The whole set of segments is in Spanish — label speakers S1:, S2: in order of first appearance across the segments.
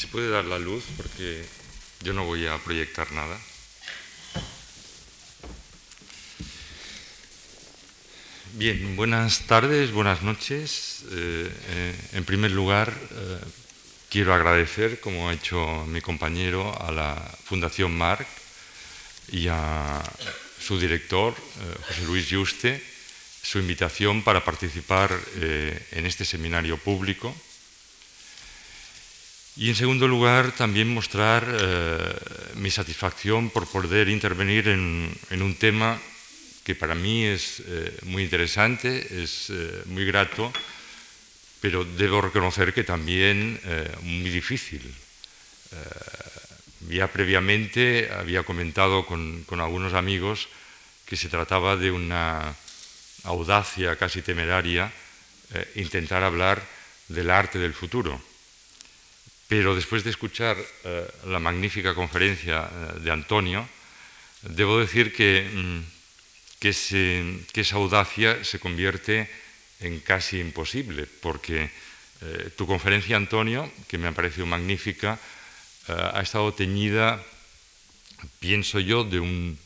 S1: ¿Se puede dar la luz? Porque yo no voy a proyectar nada. Bien, buenas tardes, buenas noches. Eh, eh, en primer lugar, eh, quiero agradecer, como ha hecho mi compañero, a la Fundación Marc y a su director, José Luis Yuste, su invitación para participar en este seminario público y en segundo lugar, también mostrar eh, mi satisfacción por poder intervenir en, un tema que para mí es eh, muy interesante, es eh, muy grato, pero debo reconocer que también muy difícil. ya previamente había comentado con, con algunos amigos que se trataba de una audacia casi temeraria intentar hablar del arte del futuro pero después de escuchar eh, la magnífica conferencia eh, de Antonio, debo decir que, mm, que, esa audacia se convierte en casi imposible, porque eh, tu conferencia, Antonio, que me ha parecido magnífica, ha estado teñida, pienso yo, de un,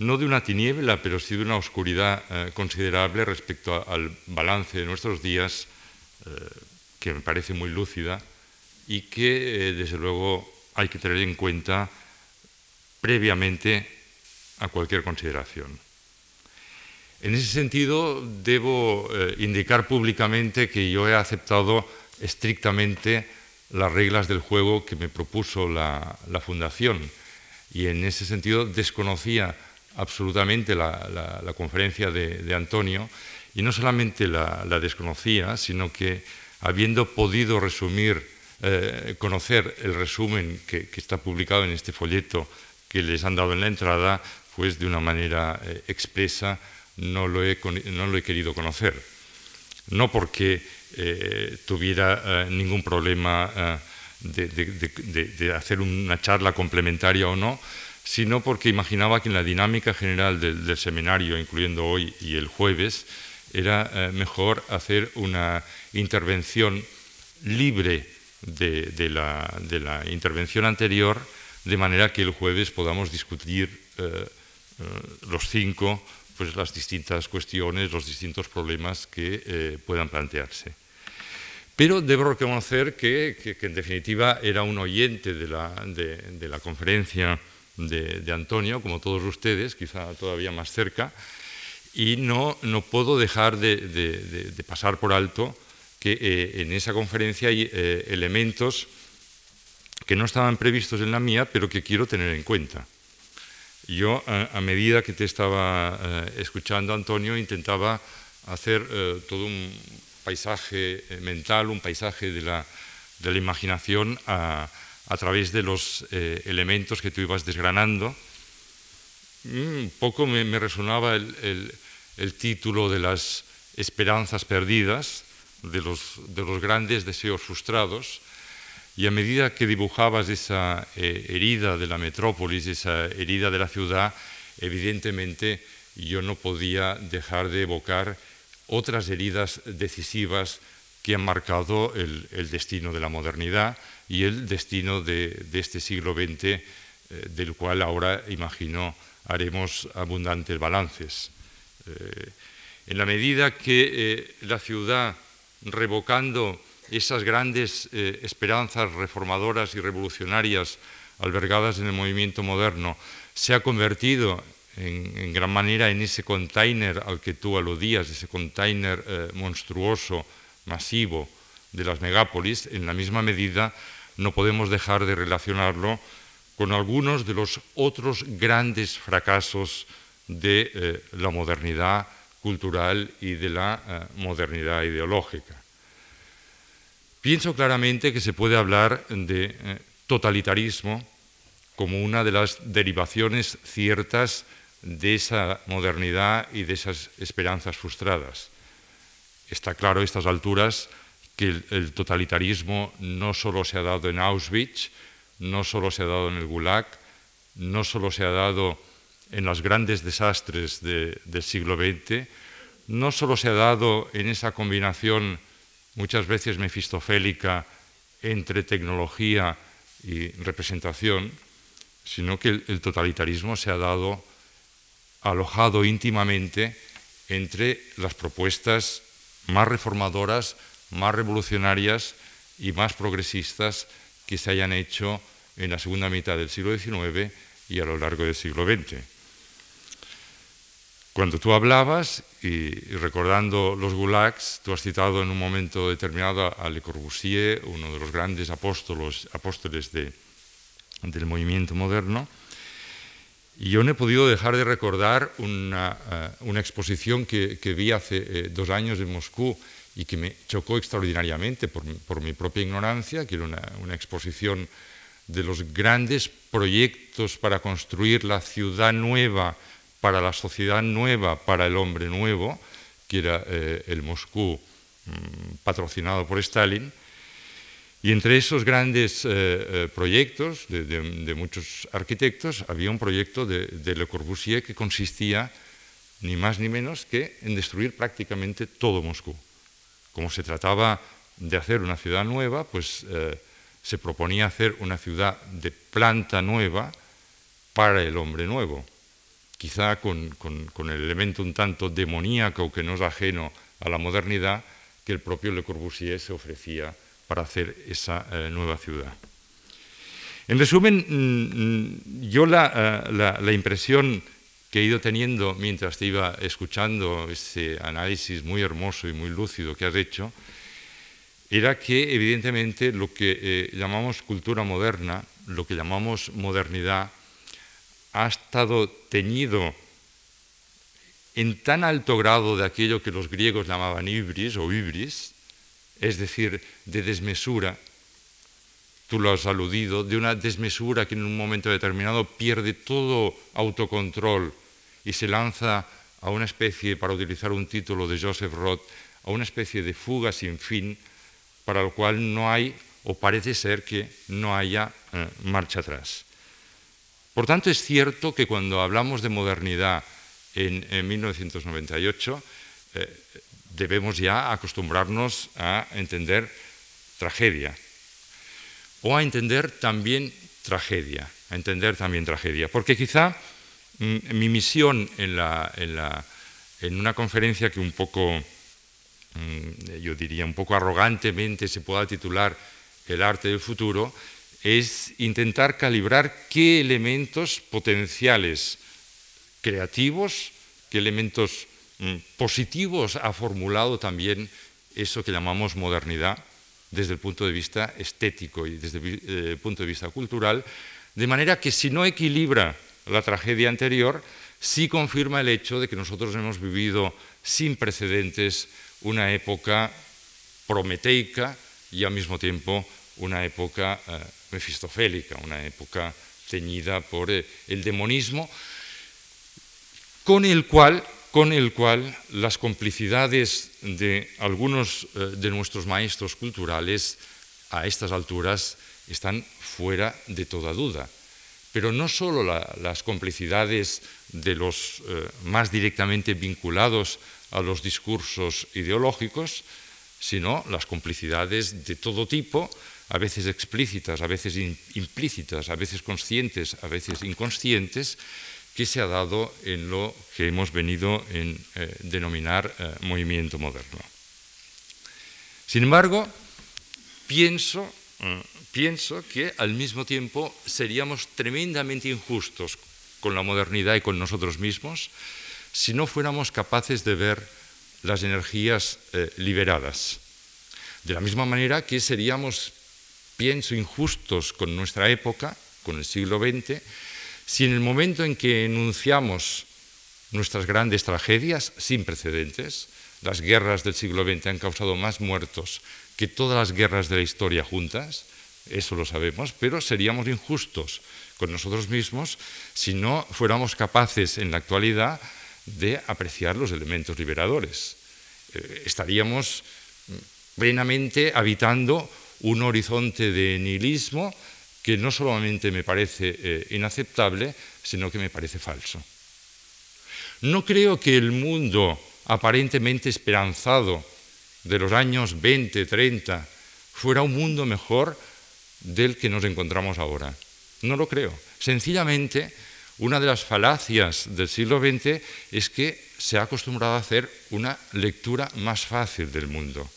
S1: no de una tiniebla, pero sí de una oscuridad considerable respecto al balance de nuestros días, que me parece muy lúcida y que eh, desde luego hay que tener en cuenta previamente a cualquier consideración. En ese sentido, debo eh, indicar públicamente que yo he aceptado estrictamente las reglas del juego que me propuso la, Fundación y en ese sentido desconocía absolutamente la, conferencia de, Antonio y no solamente la, desconocía, sino que habiendo podido resumir eh, conocer el resumen que, está publicado en este folleto que les han dado en la entrada, pues de una manera eh, expresa no lo, he, querido conocer. No porque eh, tuviera ningún problema de, hacer una charla complementaria o no, sino porque imaginaba que en la dinámica general del seminario, incluyendo hoy y el jueves, era mejor hacer una intervención libre de, la, intervención anterior, de manera que el jueves podamos discutir eh, eh, los cinco pues, las distintas cuestiones, los distintos problemas que eh, puedan plantearse. Pero debo reconocer que, en definitiva era un oyente de la, conferencia de, Antonio, como todos ustedes, quizá todavía más cerca, y no, no puedo dejar de pasar por alto que eh, en esa conferencia hay eh, elementos que no estaban previstos en la mía, pero que quiero tener en cuenta. Yo, a, medida que te estaba eh, escuchando, Antonio, intentaba hacer todo un paisaje mental, un paisaje de la, imaginación a, través de los elementos que tú ibas desgranando. Un poco me, resonaba el título de las esperanzas perdidas, de los, grandes deseos frustrados, y a medida que dibujabas esa eh, herida de la metrópolis, esa herida de la ciudad, evidentemente yo no podía dejar de evocar otras heridas decisivas que han marcado el, destino de la modernidad y el destino de, este siglo XX, eh, del cual ahora, imagino, haremos abundantes balances. Eh, en la medida que la ciudad revocando esas grandes eh, esperanzas reformadoras y revolucionarias albergadas en el movimiento moderno, se ha convertido en, gran manera en ese container al que tú aludías, ese container eh, monstruoso, masivo de las megápolis, en la misma medida no podemos dejar de relacionarlo con algunos de los otros grandes fracasos de eh, la modernidad cultural y de la eh, modernidad ideológica. Pienso claramente que se puede hablar de eh, totalitarismo como una de las derivaciones ciertas de esa modernidad y de esas esperanzas frustradas. Está claro a estas alturas que el, totalitarismo no solo se ha dado en Auschwitz, no solo se ha dado en el Gulag, no solo se ha dado en los grandes desastres del siglo XX, no solo se ha dado en esa combinación muchas veces mefistofélica entre tecnología y representación, sino que el, totalitarismo se ha dado alojado íntimamente entre las propuestas más reformadoras, más revolucionarias y más progresistas que se hayan hecho en la segunda mitad del siglo XIX y a lo largo del siglo XX. Cuando tú hablabas, y, recordando los gulags, tú has citado en un momento determinado a Le Corbusier, uno de los grandes apóstoles, apóstoles de, del movimiento moderno. Y yo no he podido dejar de recordar una, eh, exposición que, vi hace eh, dos años en Moscú y que me chocó extraordinariamente por, mi propia ignorancia, que era una, exposición de los grandes proyectos para construir la ciudad nueva, para la sociedad nueva, para el hombre nuevo, que era eh, el Moscú mm, patrocinado por Stalin y entre esos grandes eh, eh, proyectos de, muchos arquitectos había un proyecto de, Le Corbusier que consistía ni más ni menos que en destruir prácticamente todo Moscú. Como se trataba de hacer una ciudad nueva, pues se proponía hacer una ciudad de planta nueva para el hombre nuevo, quizá con, el elemento un tanto demoníaco que no es ajeno a la modernidad que el propio Le Corbusier se ofrecía para hacer esa eh, nueva ciudad. En resumen, mm, mm, yo eh, la, impresión que he ido teniendo mientras te iba escuchando ese análisis muy hermoso y muy lúcido que has hecho, era que evidentemente lo que eh, llamamos cultura moderna, lo que llamamos modernidad, ha estado teñido en tan alto grado de aquello que los griegos llamaban ibris o ibris, es decir, de desmesura, tú lo has aludido, de una desmesura que en un momento determinado pierde todo autocontrol y se lanza a una especie, para utilizar un título de Joseph Roth, a una especie de fuga sin fin para lo cual no hay, o parece ser que no haya eh, marcha atrás. Por tanto, es cierto que cuando hablamos de modernidad en, 1998, debemos ya acostumbrarnos a entender tragedia. O a entender también tragedia, a entender también tragedia, porque quizá mm, mi misión en, en, una conferencia que un poco, mm, yo diría, un poco arrogantemente se pueda titular El arte del futuro, es intentar calibrar qué elementos potenciales creativos, qué elementos Mm, positivos ha formulado también eso que llamamos modernidad desde el punto de vista estético y desde el eh, punto de vista cultural, de manera que si no equilibra la tragedia anterior, sí confirma el hecho de que nosotros hemos vivido sin precedentes una época prometeica y al mismo tiempo una época eh, mefistofélica, una época teñida por eh, el demonismo, con el cual con el cual las complicidades de algunos eh, de nuestros maestros culturales a estas alturas están fuera de toda duda. Pero no solo las complicidades de los eh, más directamente vinculados a los discursos ideológicos, sino las complicidades de todo tipo, a veces explícitas, a veces implícitas, a veces conscientes, a veces inconscientes, que se ha dado en lo que hemos venido a eh, denominar eh, movimiento moderno. Sin embargo, pienso, eh, pienso que al mismo tiempo seríamos tremendamente injustos con la modernidad y con nosotros mismos si no fuéramos capaces de ver las energías liberadas. De la misma manera que seríamos, pienso, injustos con nuestra época, con el siglo XX, si en el momento en que enunciamos nuestras grandes tragedias sin precedentes, las guerras del siglo XX han causado más muertos que todas las guerras de la historia juntas, eso lo sabemos, pero seríamos injustos con nosotros mismos si no fuéramos capaces en la actualidad de apreciar los elementos liberadores. Eh, estaríamos plenamente habitando un horizonte de nihilismo que no solamente me parece eh, inaceptable, sino que me parece falso. No creo que el mundo aparentemente esperanzado de los años 20, 30 fuera un mundo mejor del que nos encontramos ahora. No lo creo. Sencillamente, una de las falacias del siglo XX es que se ha acostumbrado a hacer una lectura más fácil del mundo.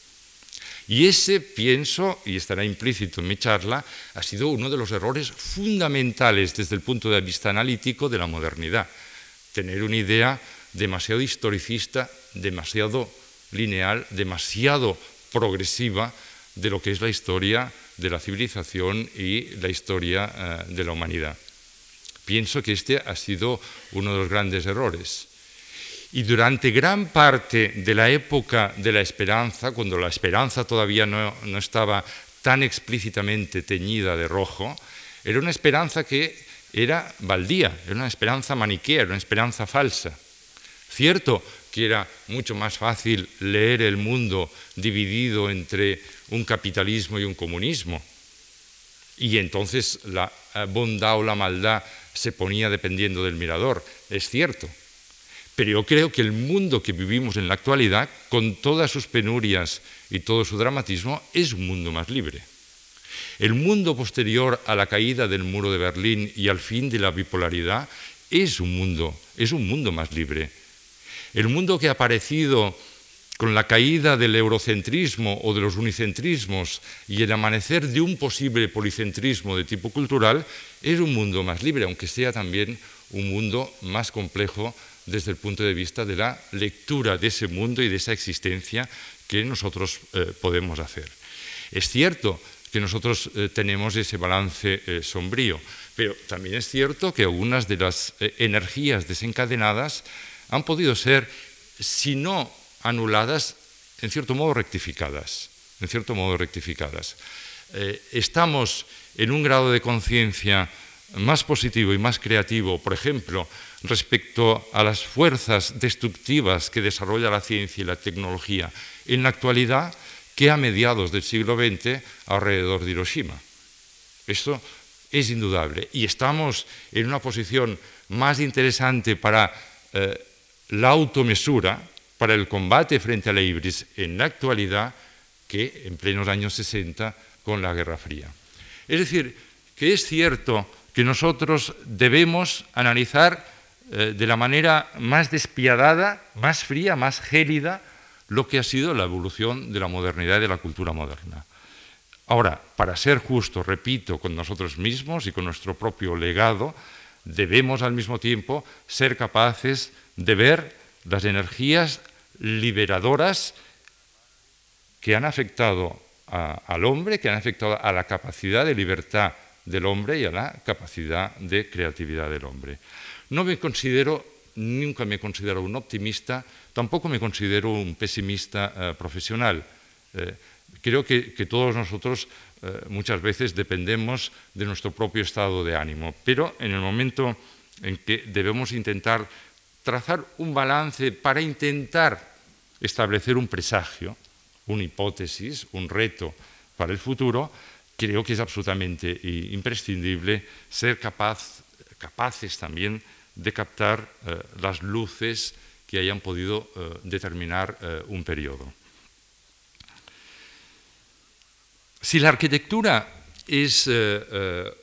S1: Y ese, pienso, y estará implícito en mi charla, ha sido uno de los errores fundamentales desde el punto de vista analítico de la modernidad. Tener una idea demasiado historicista, demasiado lineal, demasiado progresiva de lo que es la historia de la civilización y la historia eh, de la humanidad. Pienso que este ha sido uno de los grandes errores. Y durante gran parte de la época de la esperanza, cuando la esperanza todavía no, estaba tan explícitamente teñida de rojo, era una esperanza que era baldía, era una esperanza maniquea, era una esperanza falsa. Cierto que era mucho más fácil leer el mundo dividido entre un capitalismo y un comunismo, y entonces la eh, bondad o la maldad se ponía dependiendo del mirador, es cierto. Pero yo creo que el mundo que vivimos en la actualidad, con todas sus penurias y todo su dramatismo, es un mundo más libre. El mundo posterior a la caída del muro de Berlín y al fin de la bipolaridad es un mundo, es un mundo más libre. El mundo que ha aparecido con la caída del eurocentrismo o de los unicentrismos y el amanecer de un posible policentrismo de tipo cultural, es un mundo más libre, aunque sea también un mundo más complejo desde el punto de vista de la lectura de ese mundo y de esa existencia que nosotros eh, podemos hacer. Es cierto que nosotros eh, tenemos ese balance eh, sombrío, pero también es cierto que algunas de las energías desencadenadas han podido ser, si no anuladas, en cierto modo rectificadas, en cierto modo rectificadas. Estamos en un grado de conciencia más positivo y más creativo, por ejemplo, respecto a las fuerzas destructivas que desarrolla la ciencia y la tecnología en la actualidad que a mediados del siglo XX alrededor de Hiroshima. Esto es indudable. Y estamos en una posición más interesante para eh, la automesura, para el combate frente a la ibris en la actualidad que en plenos años 60 con la Guerra Fría. Es decir, que es cierto que nosotros debemos analizar eh, de la manera más despiadada, más fría, más gélida, lo que ha sido la evolución de la modernidad y de la cultura moderna. Ahora, para ser justos, repito, con nosotros mismos y con nuestro propio legado, debemos al mismo tiempo ser capaces de ver las energías liberadoras que han afectado al hombre, que han afectado a la capacidad de libertad del hombre y a la capacidad de creatividad del hombre. No me considero, nunca me considero un optimista, tampoco me considero un pesimista eh, profesional. Eh, creo que, todos nosotros eh, muchas veces dependemos de nuestro propio estado de ánimo, pero en el momento en que debemos intentar trazar un balance para intentar establecer un presagio, una hipótesis, un reto para el futuro, creo que es absolutamente imprescindible ser capaces también de captar eh, las luces que hayan podido eh, determinar eh, un periodo. Si la arquitectura es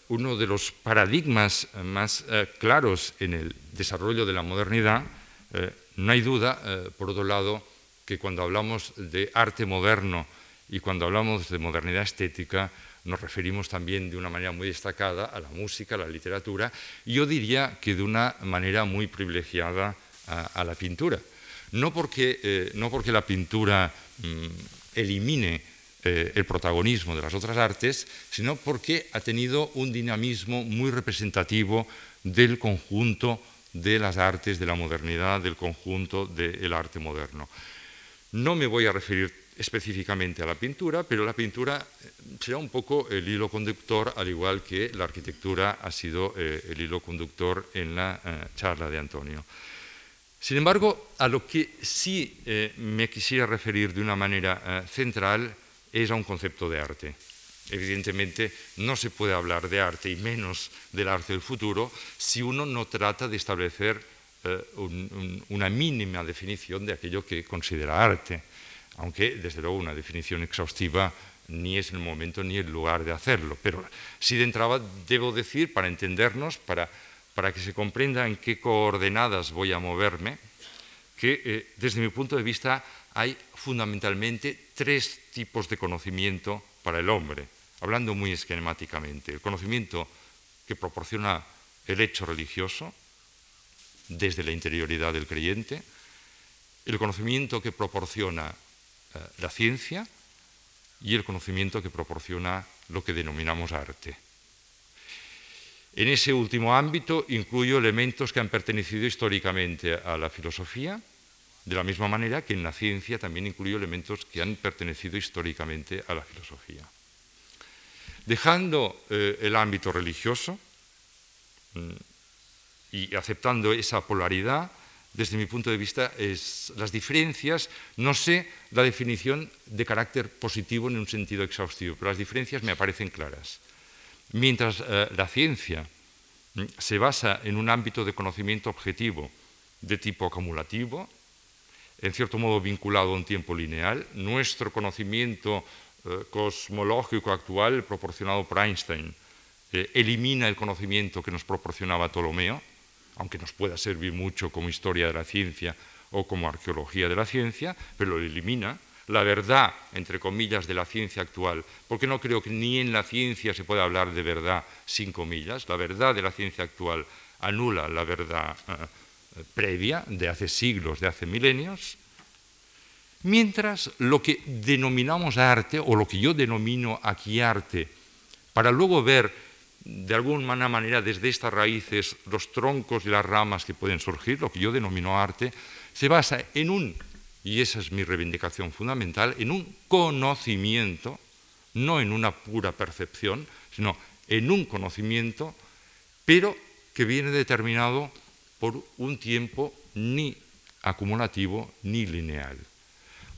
S1: uno de los paradigmas más claros en el desarrollo de la modernidad, eh, no hay duda, eh, por otro lado, que cuando hablamos de arte moderno y cuando hablamos de modernidad estética, nos referimos también de una manera muy destacada a la música, a la literatura, y yo diría que de una manera muy privilegiada a, la pintura. No porque, eh, no porque la pintura mm, elimine el protagonismo de las otras artes, sino porque ha tenido un dinamismo muy representativo del conjunto de las artes de la modernidad, del conjunto del arte moderno. No me voy a referir específicamente a la pintura, pero la pintura eh, será un poco el hilo conductor, al igual que la arquitectura ha sido eh, el hilo conductor en la eh, charla de Antonio. Sin embargo, a lo que sí me quisiera referir de una manera central es a un concepto de arte. Evidentemente no se puede hablar de arte y menos del arte del futuro si uno no trata de establecer una mínima definición de aquello que considera arte, aunque desde luego una definición exhaustiva ni es el momento ni el lugar de hacerlo. Pero sí de entrada debo decir, para entendernos, para, para que se comprenda en qué coordenadas voy a moverme, que eh, desde mi punto de vista hay fundamentalmente tres tipos de conocimiento para el hombre, hablando muy esquemáticamente. El conocimiento que proporciona el hecho religioso desde la interioridad del creyente, el conocimiento que proporciona la ciencia y el conocimiento que proporciona lo que denominamos arte. En ese último ámbito incluyo elementos que han pertenecido históricamente a la filosofía, de la misma manera que en la ciencia también incluyo elementos que han pertenecido históricamente a la filosofía. Dejando eh, el ámbito religioso mm, y aceptando esa polaridad, desde mi punto de vista, las diferencias, no sé la definición de carácter positivo en un sentido exhaustivo, pero las diferencias me aparecen claras. Mientras eh, la ciencia mm, se basa en un ámbito de conocimiento objetivo de tipo acumulativo, en cierto modo vinculado a un tiempo lineal, nuestro conocimiento eh, cosmológico actual, proporcionado por Einstein, eh, elimina el conocimiento que nos proporcionaba Ptolomeo, aunque nos pueda servir mucho como historia de la ciencia o como arqueología de la ciencia, pero lo elimina. La verdad, entre comillas, de la ciencia actual, porque no creo que ni en la ciencia se pueda hablar de verdad sin comillas, la verdad de la ciencia actual anula la verdad eh, previa de hace siglos, de hace milenios, mientras lo que denominamos arte, o lo que yo denomino aquí arte, para luego ver de alguna manera desde estas raíces los troncos y las ramas que pueden surgir, lo que yo denomino arte, se basa en un, y esa es mi reivindicación fundamental, en un conocimiento, no en una pura percepción, sino en un conocimiento, pero que viene determinado por un tiempo ni acumulativo ni lineal.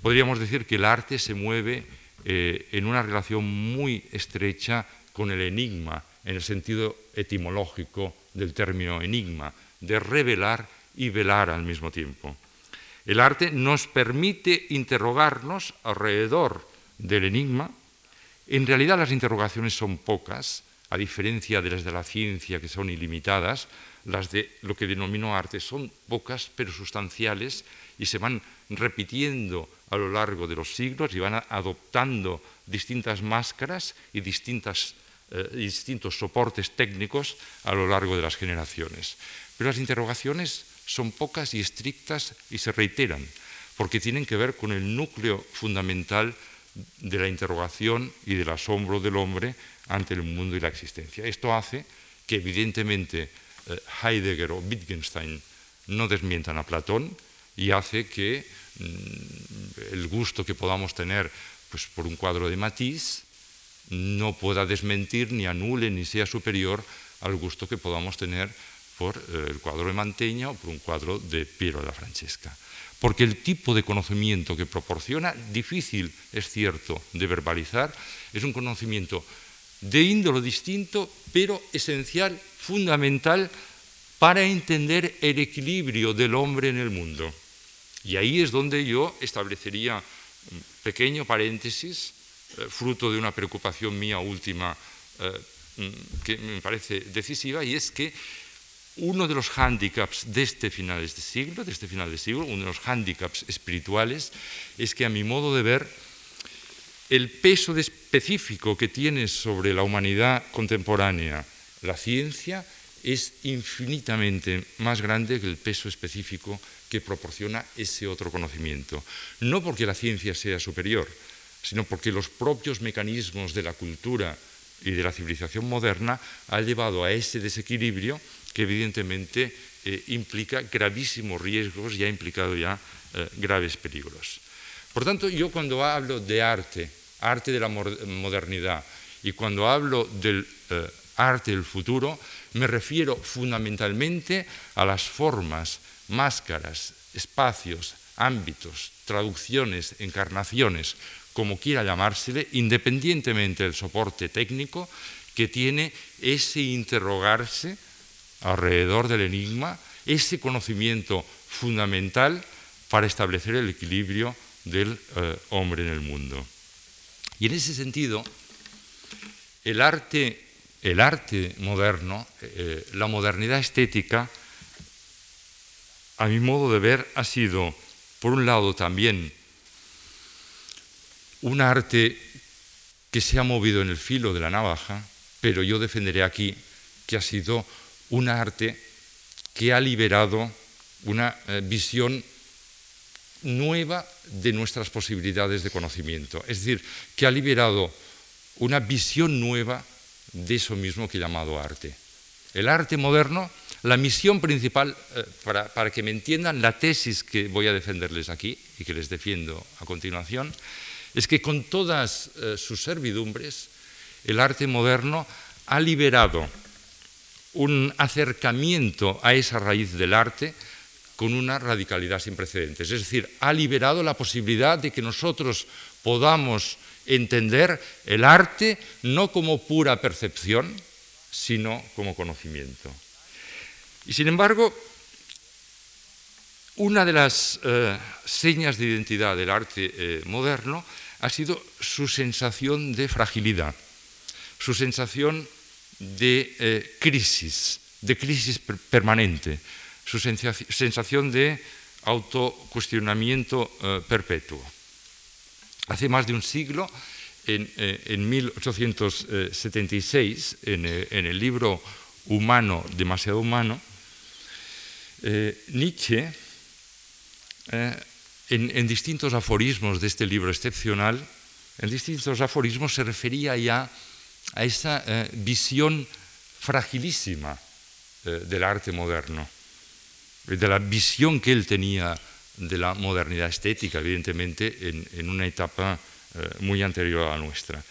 S1: Podríamos decir que el arte se mueve eh, en una relación muy estrecha con el enigma, en el sentido etimológico del término enigma, de revelar y velar al mismo tiempo. El arte nos permite interrogarnos alrededor del enigma. En realidad las interrogaciones son pocas, a diferencia de las de la ciencia que son ilimitadas, las de lo que denomino arte son pocas pero sustanciales y se van repitiendo a lo largo de los siglos y van adoptando distintas máscaras y distintas eh, distintos soportes técnicos a lo largo de las generaciones. Pero las interrogaciones son pocas y estrictas y se reiteran, porque tienen que ver con el núcleo fundamental de la interrogación y del asombro del hombre ante el mundo y la existencia. Esto hace que evidentemente eh, Heidegger o Wittgenstein no desmientan a Platón y hace que mm, el gusto que podamos tener pues, por un cuadro de Matisse no pueda desmentir, ni anule, ni sea superior al gusto que podamos tener por eh, el cuadro de Manteña o por un cuadro de Piero de la Francesca. Porque el tipo de conocimiento que proporciona, difícil, es cierto, de verbalizar, es un conocimiento de índolo distinto, pero esencial, fundamental, para entender el equilibrio del hombre en el mundo. Y ahí es donde yo establecería un pequeño paréntesis eh, fruto de una preocupación mía última eh, mm, que me parece decisiva, y es que uno de los hándicaps de este final de siglo, de este final de siglo, uno de los hándicaps espirituales, es que a mi modo de ver, el peso específico que tiene sobre la humanidad contemporánea la ciencia es infinitamente más grande que el peso específico que proporciona ese otro conocimiento. No porque la ciencia sea superior, sino porque los propios mecanismos de la cultura y de la civilización moderna han llevado a ese desequilibrio que evidentemente eh, implica gravísimos riesgos y ha implicado ya eh, graves peligros. Por tanto, yo cuando hablo de arte, arte de la modernidad, y cuando hablo del eh, arte del futuro, me refiero fundamentalmente a las formas, máscaras, espacios, ámbitos, traducciones, encarnaciones como quiera llamársele, independientemente del soporte técnico que tiene ese interrogarse alrededor del enigma, ese conocimiento fundamental para establecer el equilibrio del eh, hombre en el mundo. Y en ese sentido, el arte, el arte moderno, eh, la modernidad estética, a mi modo de ver, ha sido, por un lado, también un arte que se ha movido en el filo de la navaja, pero yo defenderé aquí que ha sido un arte que ha liberado una eh, visión nueva de nuestras posibilidades de conocimiento. Es decir, que ha liberado una visión nueva de eso mismo que he llamado arte. El arte moderno, la misión principal, eh, para, que me entiendan la tesis que voy a defenderles aquí y que les defiendo a continuación, es que con todas eh, sus servidumbres, el arte moderno ha liberado un acercamiento a esa raíz del arte con una radicalidad sin precedentes. Es decir, ha liberado la posibilidad de que nosotros podamos entender el arte no como pura percepción, sino como conocimiento. Y sin embargo, una de las eh, señas de identidad del arte eh, moderno ha sido su sensación de fragilidad, su sensación de eh, crisis, de crisis permanente, su sensación de autocuestionamiento eh, perpetuo. Hace más de un siglo, en, 1876, eh, en, el libro Humano, demasiado humano, Nietzsche, en, distintos aforismos de este libro excepcional, en distintos aforismos se refería ya a esa eh, visión fragilísima eh, del arte moderno, de la visión que él tenía de la modernidad estética, evidentemente, en, una etapa eh, muy anterior a la nuestra.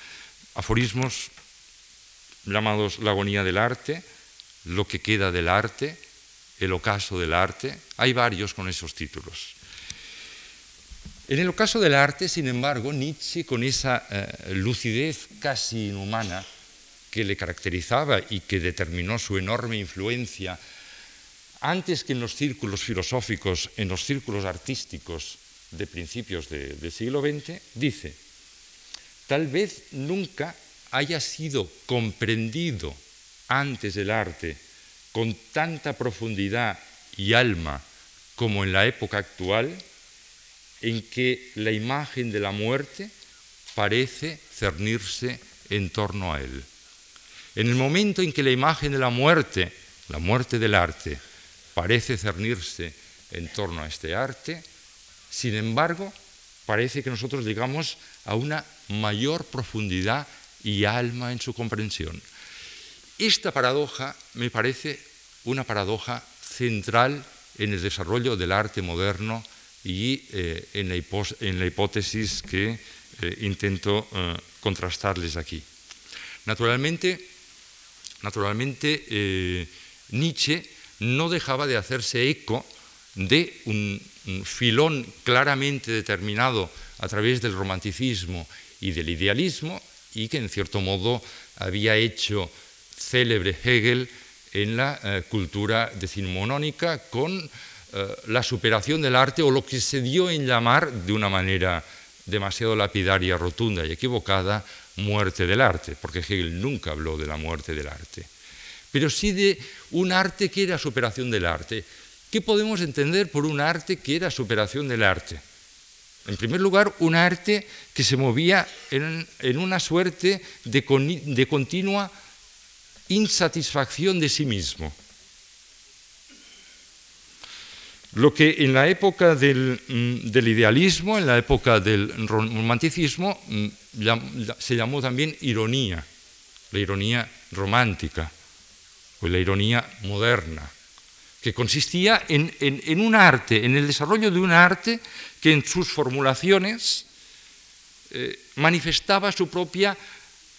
S1: Aforismos llamados La agonía del arte, Lo que queda del arte, El ocaso del arte, hay varios con esos títulos. En el ocaso del arte, sin embargo, Nietzsche, con esa eh, lucidez casi inhumana que le caracterizaba y que determinó su enorme influencia, antes que en los círculos filosóficos, en los círculos artísticos de principios del siglo XX, dice, tal vez nunca haya sido comprendido antes el arte con tanta profundidad y alma como en la época actual, en que la imagen de la muerte parece cernirse en torno a él. En el momento en que la imagen de la muerte, la muerte del arte, parece cernirse en torno a este arte, sin embargo, parece que nosotros llegamos a una mayor profundidad y alma en su comprensión. Esta paradoja me parece una paradoja central en el desarrollo del arte moderno y eh, en, la hipótesis que eh, intento eh, contrastarles aquí. Naturalmente, naturalmente Nietzsche no dejaba de hacerse eco de un, filón claramente determinado a través del romanticismo y del idealismo y que en cierto modo había hecho célebre Hegel en la cultura decimonónica con la superación del arte o lo que se dio en llamar de una manera demasiado lapidaria, rotunda y equivocada, muerte del arte, porque Hegel nunca habló de la muerte del arte, pero sí de un arte que era superación del arte. ¿Qué podemos entender por un arte que era superación del arte? En primer lugar, un arte que se movía en, una suerte de continua insatisfacción de sí mismo Lo que en la época mm, del, idealismo, en la época del romanticismo, mm, se llamó también ironía, la ironía romántica o la ironía moderna, que consistía en, un arte, en el desarrollo de un arte que en sus formulaciones eh, manifestaba su propia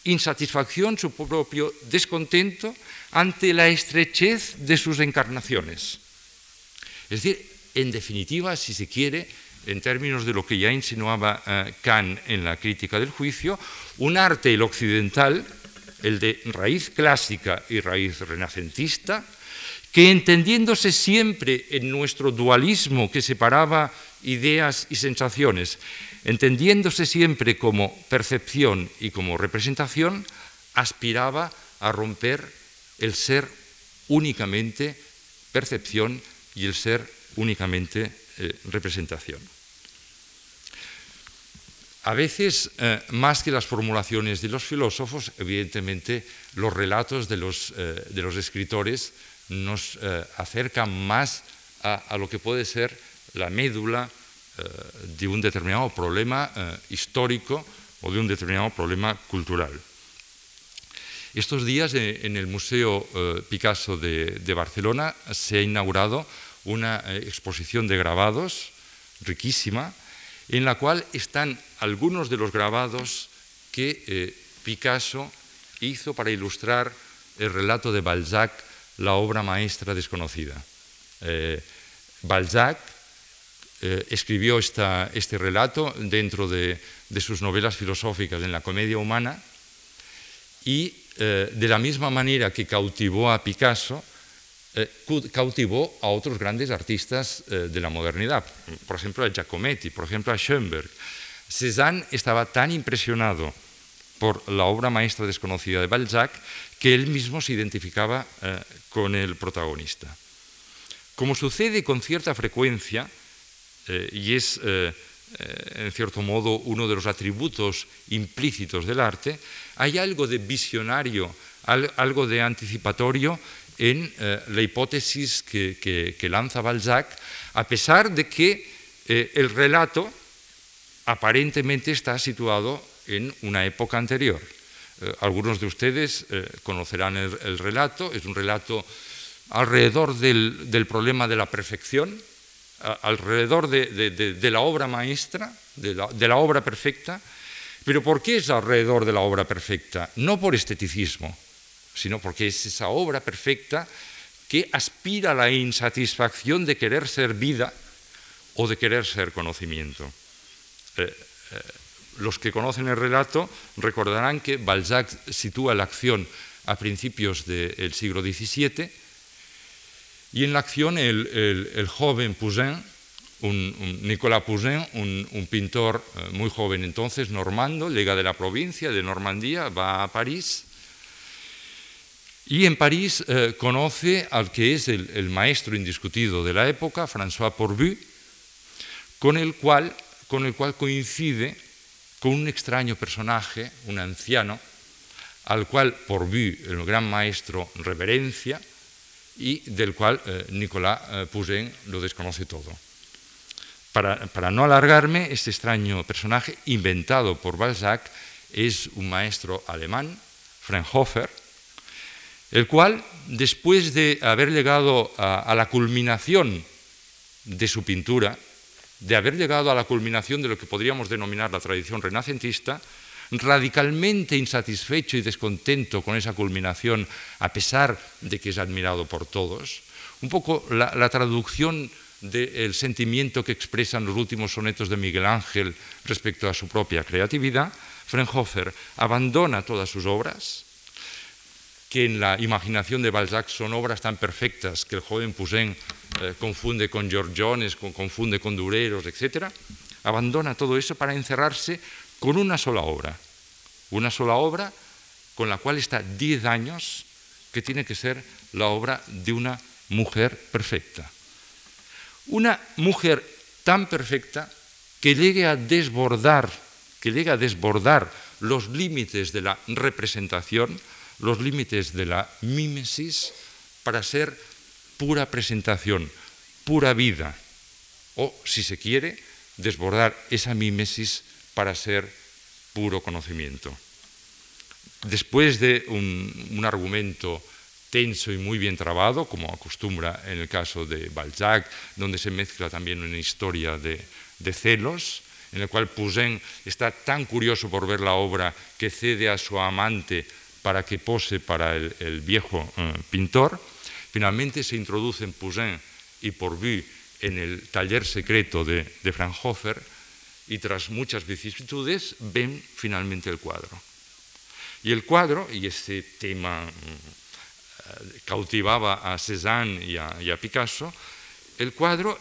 S1: insatisfacción, su propio descontento ante la estrechez de sus encarnaciones es decir, en definitiva, si se quiere, en términos de lo que ya insinuaba eh, Kant en la crítica del juicio, un arte, el occidental, el de raíz clásica y raíz renacentista, que entendiéndose siempre en nuestro dualismo que separaba ideas y sensaciones, entendiéndose siempre como percepción y como representación, aspiraba a romper el ser únicamente percepción y el ser únicamente eh, representación. A veces, eh, más que las formulaciones de los filósofos, evidentemente los relatos de los, eh, de los escritores nos acercan más a, lo que puede ser la médula de un determinado problema histórico o de un determinado problema cultural. Estos días en el Museo Picasso de, Barcelona se ha inaugurado una eh, exposición de grabados riquísima, en la cual están algunos de los grabados que Picasso hizo para ilustrar el relato de Balzac, la obra maestra desconocida. Balzac escribió este relato dentro de, de sus novelas filosóficas en la comedia humana y eh, de la misma manera que cautivó a Picasso, eh, cautivó a otros grandes artistas eh, de la modernidad, por ejemplo a Giacometti, por ejemplo a Schoenberg. Cézanne estaba tan impresionado por la obra maestra desconocida de Balzac que él mismo se identificaba con el protagonista. Como sucede con cierta frecuencia, y es en cierto modo uno de los atributos implícitos del arte, hay algo de visionario, algo de anticipatorio en eh, la hipótesis que, lanza Balzac, a pesar de que eh, el relato aparentemente está situado en una época anterior. Eh, algunos de ustedes conocerán el, relato, es un relato alrededor del, problema de la perfección, alrededor de, la obra maestra, de la obra perfecta, pero ¿por qué es alrededor de la obra perfecta? No por esteticismo, sino porque es esa obra perfecta que aspira a la insatisfacción de querer ser vida o de querer ser conocimiento. Eh, eh, los que conocen el relato recordarán que Balzac sitúa la acción a principios del siglo XVII y en la acción el, joven Poussin un, Nicolas Poussin, un, pintor eh, muy joven entonces, normando, llega de la provincia de Normandía, va a París y en París eh, conoce al que es el, maestro indiscutido de la época, François Porbu, con el cual, con el cual coincide con un extraño personaje, un anciano, al cual Porbu, el gran maestro, reverencia y del cual eh, Nicolas Poussin lo desconoce todo. Para, no alargarme, este extraño personaje, inventado por Balzac, es un maestro alemán, Fraunhofer, el cual, después de haber llegado a, la culminación de su pintura, de haber llegado a la culminación de lo que podríamos denominar la tradición renacentista, radicalmente insatisfecho y descontento con esa culminación, a pesar de que es admirado por todos, un poco la traducción del sentimiento que expresan los últimos sonetos de Miguel Ángel respecto a su propia creatividad, Fraunhofer abandona todas sus obras, que en la imaginación de Balzac son obras tan perfectas que el joven Poussin eh, confunde con Giorgiones, confunde con Dureros, etc., abandona todo eso para encerrarse con una sola obra, una sola obra con la cual está 10 años, que tiene que ser la obra de una mujer perfecta. Una mujer tan perfecta que llegue a desbordar, que llegue a desbordar los límites de la representación, los límites de la mímesis, para ser pura presentación, pura vida, o, si se quiere, desbordar esa mímesis para ser puro conocimiento. Después de un, argumento tenso y muy bien trabado, como acostumbra en el caso de Balzac, donde se mezcla también una historia de, celos, en el cual Poussin está tan curioso por ver la obra que cede a su amante para que pose para el, viejo eh, pintor. Finalmente se introducen Poussin y Porbu en el taller secreto de, de Fraunhofer y tras muchas vicisitudes ven finalmente el cuadro. Y el cuadro, y ese tema mm, cautivaba a Cézanne y a, Picasso, el cuadro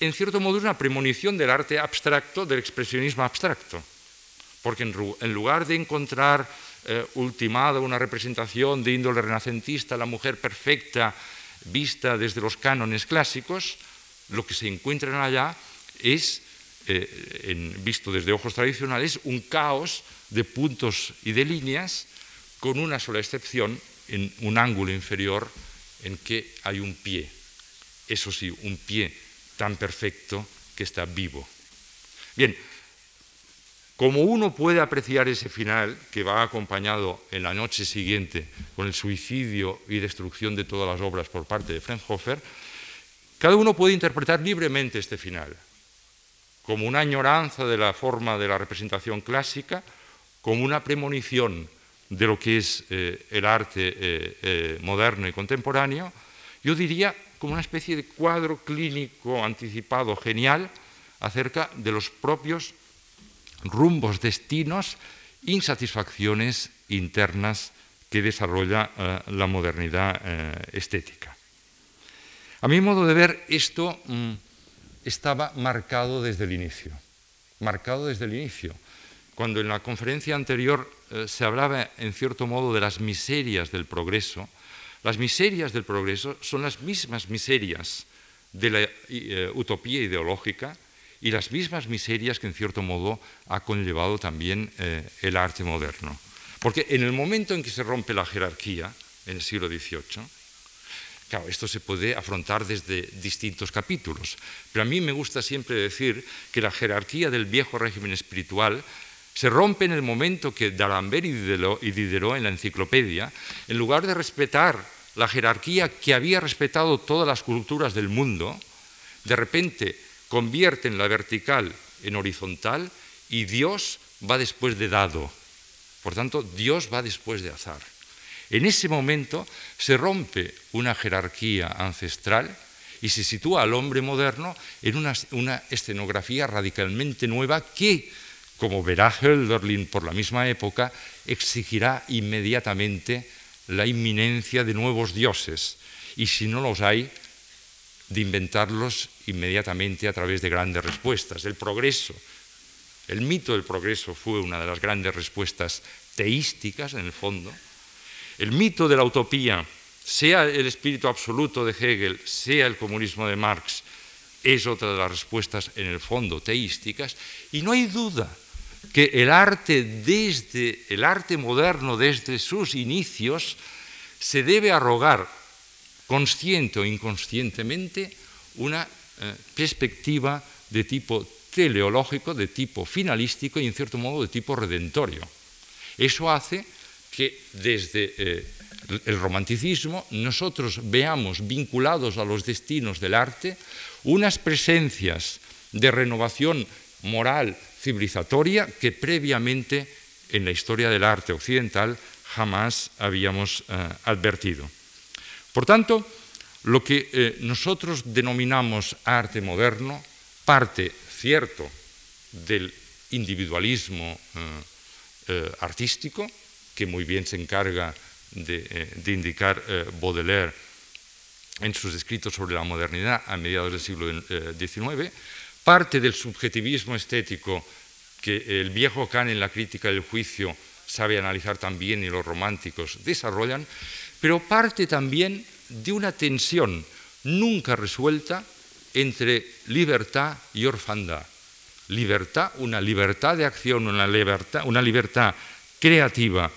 S1: en cierto modo, es una premonición del arte abstracto, del expresionismo abstracto. Porque en, lugar de encontrar eh, ultimada una representación de índole renacentista, la mujer perfecta, vista desde los cánones clásicos, lo que se encuentran allá es, eh, visto desde ojos tradicionales, un caos de puntos y de líneas, con una sola excepción, en un ángulo inferior en que hay un pie. Eso sí, un pie tan perfecto que está vivo. Bien, como uno puede apreciar ese final, que va acompañado en la noche siguiente con el suicidio y destrucción de todas las obras por parte de Fraunhofer, cada uno puede interpretar libremente este final, como una añoranza de la forma de la representación clásica, como una premonición de lo que es eh, el arte eh, eh, moderno y contemporáneo, yo diría como una especie de cuadro clínico anticipado genial acerca de los propios rumbos, destinos, insatisfacciones internas que desarrolla la modernidad estética. A mi modo de ver, esto mm, estaba marcado desde el inicio, marcado desde el inicio. Cuando en la conferencia anterior eh, se hablaba, en cierto modo, de las miserias del progreso, las miserias del progreso son las mismas miserias de la eh, utopía ideológica y las mismas miserias que, en cierto modo, ha conllevado también eh, el arte moderno. Porque en el momento en que se rompe la jerarquía, en el siglo XVIII, Claro, esto se puede afrontar desde distintos capítulos, pero a mí me gusta siempre decir que la jerarquía del viejo régimen espiritual se rompe en el momento que D'Alembert y Diderot en la enciclopedia, en lugar de respetar la jerarquía que había respetado todas las culturas del mundo, de repente convierten la vertical en horizontal y Dios va después de dado. Por tanto, Dios va después de azar. En ese momento se rompe una jerarquía ancestral y se sitúa al hombre moderno en una, escenografía radicalmente nueva que como verá Hölderlin por la misma época, exigirá inmediatamente la inminencia de nuevos dioses, y si no los hay, de inventarlos inmediatamente a través de grandes respuestas. El progreso, el mito del progreso fue una de las grandes respuestas teísticas, en el fondo. El mito de la utopía, sea el espíritu absoluto de Hegel, sea el comunismo de Marx, es otra de las respuestas, en el fondo, teísticas, y no hay duda que el arte desde el arte moderno desde sus inicios se debe arrogar consciente o inconscientemente una eh, perspectiva de tipo teleológico, de tipo finalístico y en cierto modo de tipo redentorio. Eso hace que desde eh, el romanticismo nosotros veamos vinculados a los destinos del arte unas presencias de renovación moral civilizatoria que previamente en la historia del arte occidental jamás habíamos eh, advertido. Por tanto, lo que eh, nosotros denominamos arte moderno parte, cierto, del individualismo eh, artístico, que muy bien se encarga de, de indicar Baudelaire en sus escritos sobre la modernidad a mediados del siglo XIX, parte del subjetivismo estético que el viejo Kant en la crítica del juicio sabe analizar también y los románticos desarrollan, pero parte también de una tensión nunca resuelta entre libertad y orfandad. Libertad, una libertad de acción, una libertad, una libertad creativa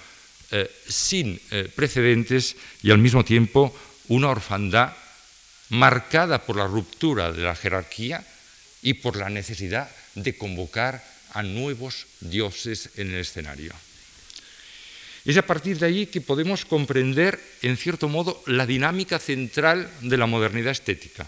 S1: eh, sin eh, precedentes y al mismo tiempo una orfandad marcada por la ruptura de la jerarquía y por la necesidad de convocar a nuevos dioses en el escenario. Es a partir de ahí que podemos comprender, en cierto modo, la dinámica central de la modernidad estética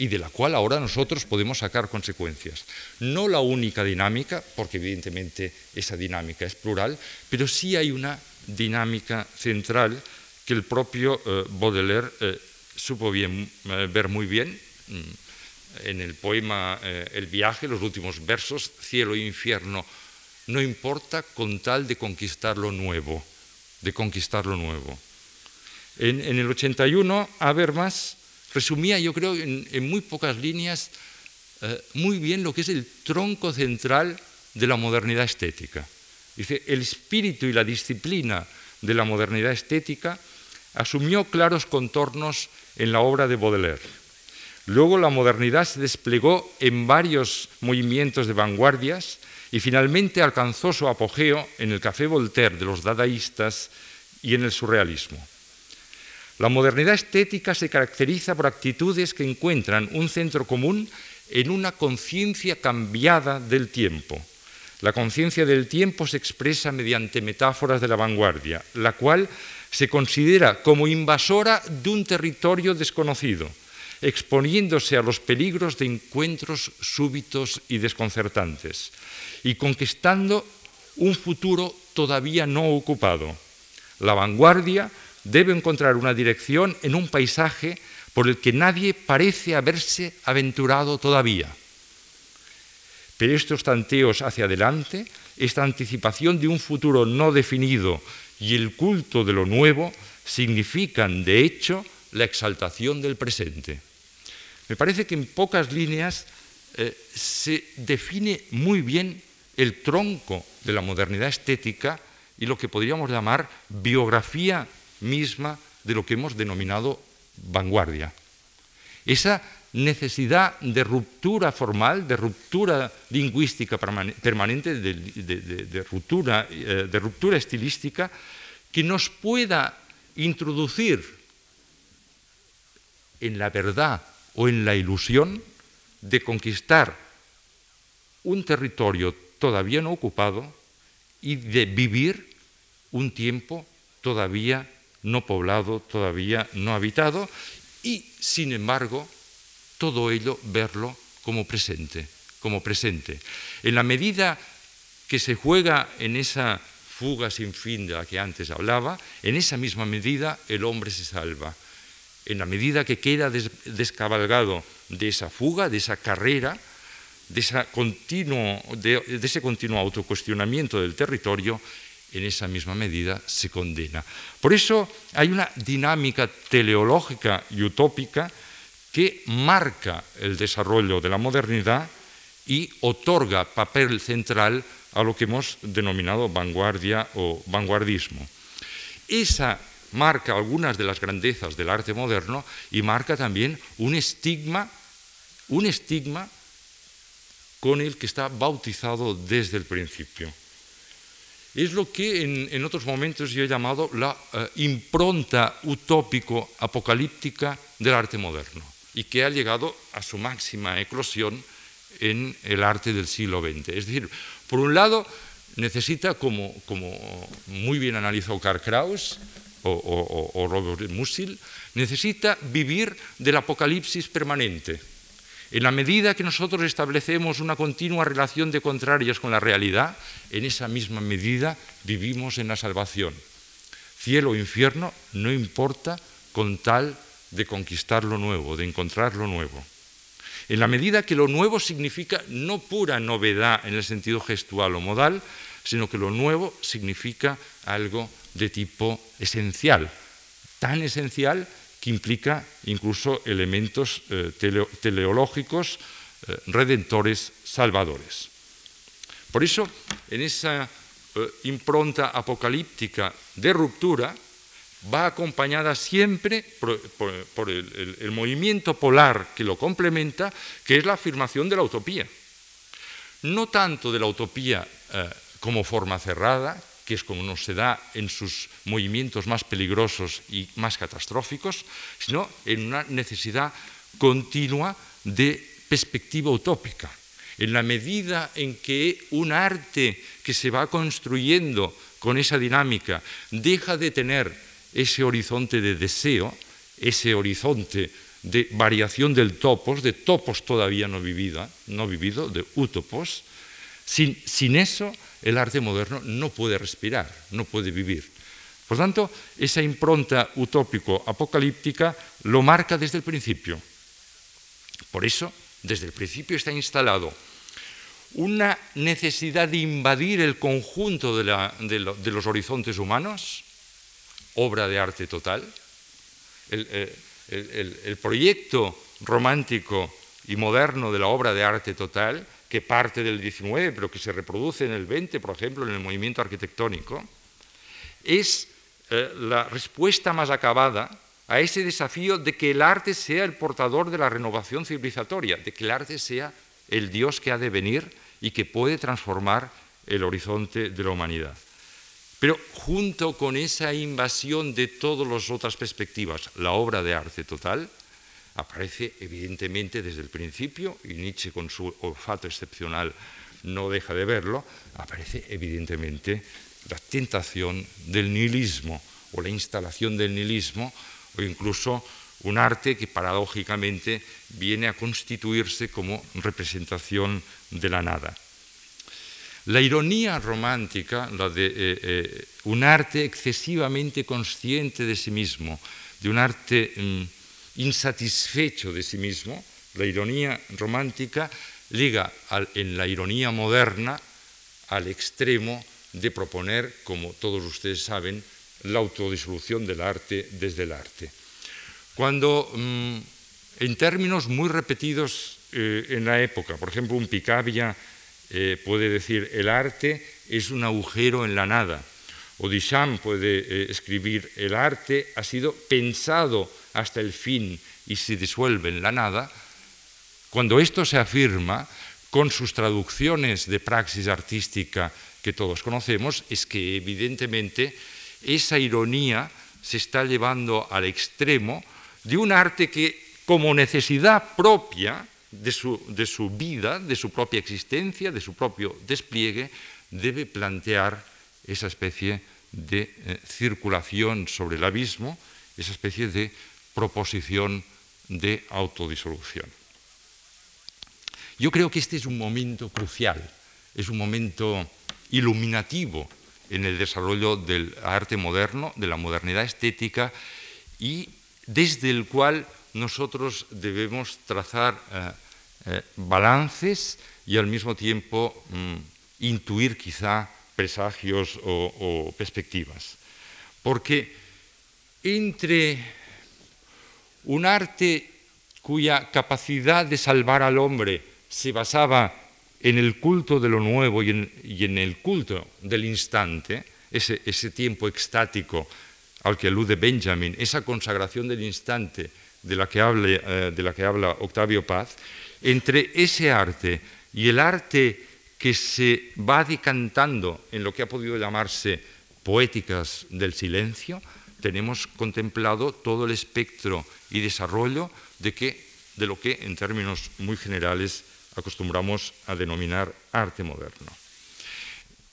S1: y de la cual ahora nosotros podemos sacar consecuencias. No la única dinámica, porque evidentemente esa dinámica es plural, pero sí hay una dinámica central que el propio eh, Baudelaire eh, supo eh, ver muy bien. Mm, en el poema El viaje, los últimos versos, cielo e infierno, no importa con tal de conquistar lo nuevo, de conquistar lo nuevo. En, el 81, Habermas resumía, yo creo, en, muy pocas líneas, eh, muy bien lo que es el tronco central de la modernidad estética. Dice, el espíritu y la disciplina de la modernidad estética asumió claros contornos en la obra de Baudelaire. Luego la modernidad se desplegó en varios movimientos de vanguardias y finalmente alcanzó su apogeo en el Café Voltaire de los dadaístas y en el surrealismo. La modernidad estética se caracteriza por actitudes que encuentran un centro común en una conciencia cambiada del tiempo. La conciencia del tiempo se expresa mediante metáforas de la vanguardia, la cual se considera como invasora de un territorio desconocido, exponiéndose a los peligros de encuentros súbitos y desconcertantes, y conquistando un futuro todavía no ocupado. La vanguardia debe encontrar una dirección en un paisaje por el que nadie parece haberse aventurado todavía. Pero estos tanteos hacia adelante, esta anticipación de un futuro no definido y el culto de lo nuevo significan, de hecho, la exaltación del presente. Me parece que en pocas líneas eh, se define muy bien el tronco de la modernidad estética y lo que podríamos llamar biografía misma de lo que hemos denominado vanguardia. Esa necesidad de ruptura formal, de ruptura lingüística permanente, de, ruptura, eh, de ruptura estilística, que nos pueda introducir en la verdad o en la ilusión de conquistar un territorio todavía no ocupado y de vivir un tiempo todavía no poblado, todavía no habitado, y sin embargo todo ello verlo como presente, como presente. En la medida que se juega en esa fuga sin fin de la que antes hablaba, en esa misma medida el hombre se salva. En la medida que queda descabalgado de esa fuga, de esa carrera, de, de ese continuo autocuestionamiento del territorio, en esa misma medida se condena. Por eso hay una dinámica teleológica y utópica que marca el desarrollo de la modernidad y otorga papel central a lo que hemos denominado vanguardia o vanguardismo. Esa marca algunas de las grandezas del arte moderno y marca también un estigma, un estigma con el que está bautizado desde el principio es lo que en, otros momentos yo he llamado la eh, impronta utópico-apocalíptica del arte moderno y que ha llegado a su máxima eclosión en el arte del siglo XX. Es decir, por un lado, necesita, como, muy bien analizó Karl Kraus o, o Robert Musil, necesita vivir del apocalipsis permanente en la medida que nosotros establecemos una continua relación de contrarias con la realidad, en esa misma medida vivimos en la salvación. Cielo o infierno no importa con tal de conquistar lo nuevo, de encontrar lo nuevo. En la medida que lo nuevo significa no pura novedad en el sentido gestual o modal, sino que lo nuevo significa algo de tipo esencial, tan esencial que implica incluso elementos eh, teleológicos, eh, redentores, salvadores. Por eso, en esa eh, impronta apocalíptica de ruptura, va acompañada siempre por, el, movimiento polar que lo complementa, que es la afirmación de la utopía. No tanto de la utopía como forma cerrada, que es como nos se da en sus movimientos más peligrosos y más catastróficos, sino en una necesidad continua de perspectiva utópica. En la medida en que un arte que se va construyendo con esa dinámica deja de tener ese horizonte de deseo, ese horizonte de variación del topos, de topos todavía no, vivida, no vivido, de utopos, sin, sin eso el arte moderno no puede respirar, no puede vivir. Por tanto, esa impronta utópico-apocalíptica lo marca desde el principio. Por eso, desde el principio está instalado una necesidad de invadir el conjunto de, los horizontes humanos, obra de arte total. Eh, el, proyecto romántico y moderno de la obra de arte total, que parte del XIX, pero que se reproduce en el XX, por ejemplo, en el movimiento arquitectónico, es eh, la respuesta más acabada a ese desafío de que el arte sea el portador de la renovación civilizatoria, de que el arte sea el Dios que ha de venir y que puede transformar el horizonte de la humanidad. Pero junto con esa invasión de todas las otras perspectivas, la obra de arte total aparece evidentemente desde el principio, y Nietzsche con su olfato excepcional no deja de verlo, aparece evidentemente la tentación del nihilismo o la instalación del nihilismo o incluso un arte que paradójicamente viene a constituirse como representación de la nada. La ironía romántica, la de eh, eh, un arte excesivamente consciente de sí mismo, de un arte mm, insatisfecho de sí mismo, la ironía romántica liga en la ironía moderna al extremo de proponer, como todos ustedes saben, la autodisolución del arte desde el arte. Cuando mm, en términos muy repetidos eh, en la época, por ejemplo, un Picabia eh, puede decir el arte es un agujero en la nada. O Duchamp puede eh, escribir el arte ha sido pensado hasta el fin y se disuelve en la nada. Cuando esto se afirma con sus traducciones de praxis artística que todos conocemos, es que evidentemente esa ironía se está llevando al extremo de un arte que como necesidad propia de su, vida, de su propia existencia, de su propio despliegue, debe plantear esa especie de eh, circulación sobre el abismo, esa especie de proposición de autodisolución. Yo creo que este es un momento crucial, es un momento iluminativo en el desarrollo del arte moderno, de la modernidad estética, y desde el cual nosotros debemos trazar eh, eh, balances y al mismo tiempo mm, intuir quizá presagios o, perspectivas. Porque entre un arte cuya capacidad de salvar al hombre se basaba en el culto de lo nuevo y en, el culto del instante, ese, tiempo extático al que alude Benjamin, esa consagración del instante de la que, eh, de la que habla Octavio Paz, entre ese arte y el arte que se va decantando en lo que ha podido llamarse poéticas del silencio, tenemos contemplado todo el espectro y desarrollo de, lo que en términos muy generales acostumbramos a denominar arte moderno.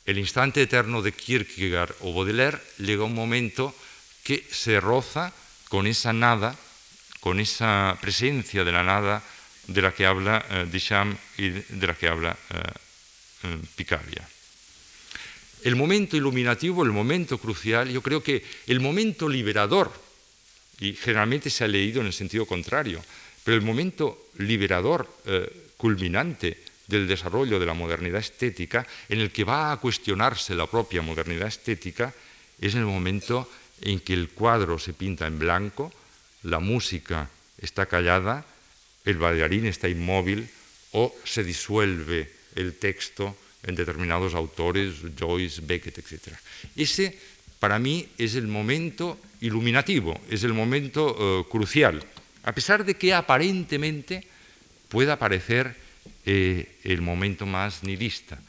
S1: El instante eterno de Kierkegaard o Baudelaire llega un momento que se roza con esa nada, con esa presencia de la nada de la que habla eh, Duchamp y de la que habla eh, eh. El momento iluminativo, el momento crucial, yo creo que el momento liberador, y generalmente se ha leído en el sentido contrario, pero el momento liberador culminante del desarrollo de la modernidad estética, en el que va a cuestionarse la propia modernidad estética, es el momento en que el cuadro se pinta en blanco, la música está callada, el bailarín está inmóvil o se disuelve el texto en determinados autores, Joyce, Beckett, etc. Ese, para mí, es el momento iluminativo, es el momento eh, crucial, a pesar de que aparentemente pueda parecer eh, el momento más nihilista.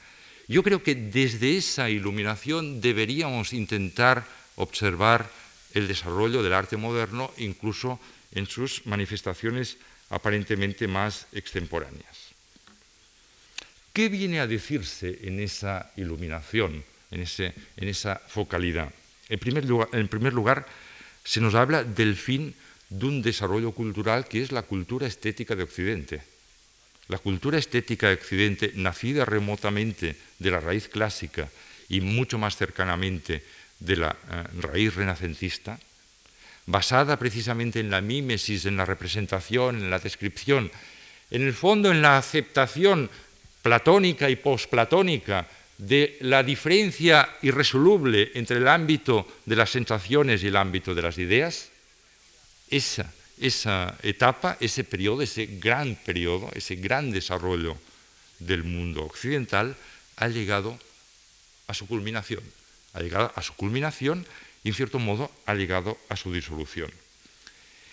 S1: Yo creo que desde esa iluminación deberíamos intentar observar el desarrollo del arte moderno, incluso en sus manifestaciones aparentemente más extemporáneas. ¿Qué viene a decirse en esa iluminación, en, esa focalidad? En primer, lugar, en primer lugar, se nos habla del fin de un desarrollo cultural que es la cultura estética de Occidente. La cultura estética de Occidente, nacida remotamente de la raíz clásica y mucho más cercanamente de la eh, raíz renacentista, basada precisamente en la mímesis, en la representación, en la descripción, en el fondo en la aceptación platónica y posplatónica de la diferencia irresoluble entre el ámbito de las sensaciones y el ámbito de las ideas, esa etapa, ese periodo, ese gran periodo, ese gran desarrollo del mundo occidental ha llegado a su culminación. Ha llegado a su culminación y en cierto modo ha llegado a su disolución.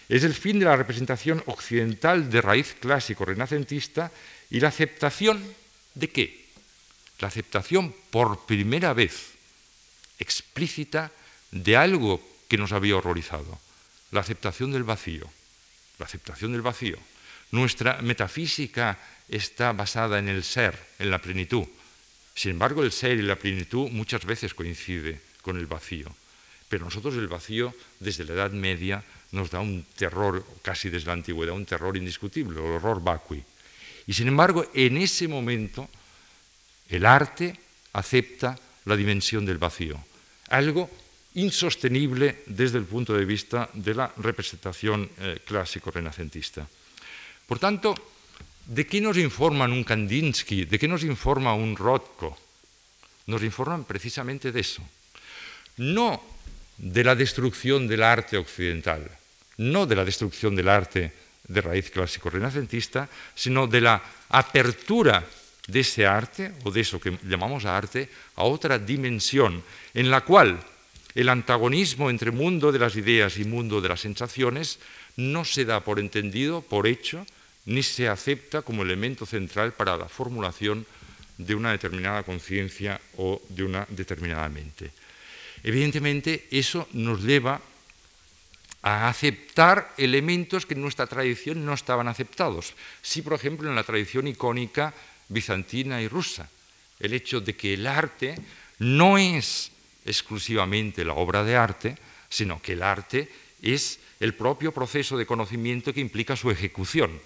S1: Es el fin de la representación occidental de raíz clásico renacentista y la aceptación de qué? La aceptación por primera vez explícita de algo que nos había horrorizado, la aceptación del vacío, la aceptación del vacío. Nuestra metafísica está basada en el ser, en la plenitud. Sin embargo, el ser y la plenitud muchas veces coincide con el vacío. Pero nosotros el vacío, desde la Edad Media, nos da un terror, casi desde la antigüedad, un terror indiscutible, el horror vacui. Y sin embargo, en ese momento, el arte acepta la dimensión del vacío, algo insostenible desde el punto de vista de la representación eh, clásico-renacentista. Por tanto, ¿de qué nos informan un Kandinsky? ¿De qué nos informa un Rothko? Nos informan precisamente de eso. No de la destrucción del arte occidental, no de la destrucción del arte de raíz clásico-renacentista, sino de la apertura de ese arte, o de eso que llamamos arte, a otra dimensión, en la cual el antagonismo entre mundo de las ideas y mundo de las sensaciones no se da por entendido, por hecho, ni se acepta como elemento central para la formulación de una determinada conciencia o de una determinada mente. Evidentemente, eso nos lleva a aceptar elementos que en nuestra tradición no estaban aceptados. Sí, por ejemplo, en la tradición icónica bizantina y rusa, el hecho de que el arte no es exclusivamente la obra de arte, sino que el arte es el propio proceso de conocimiento que implica su ejecución.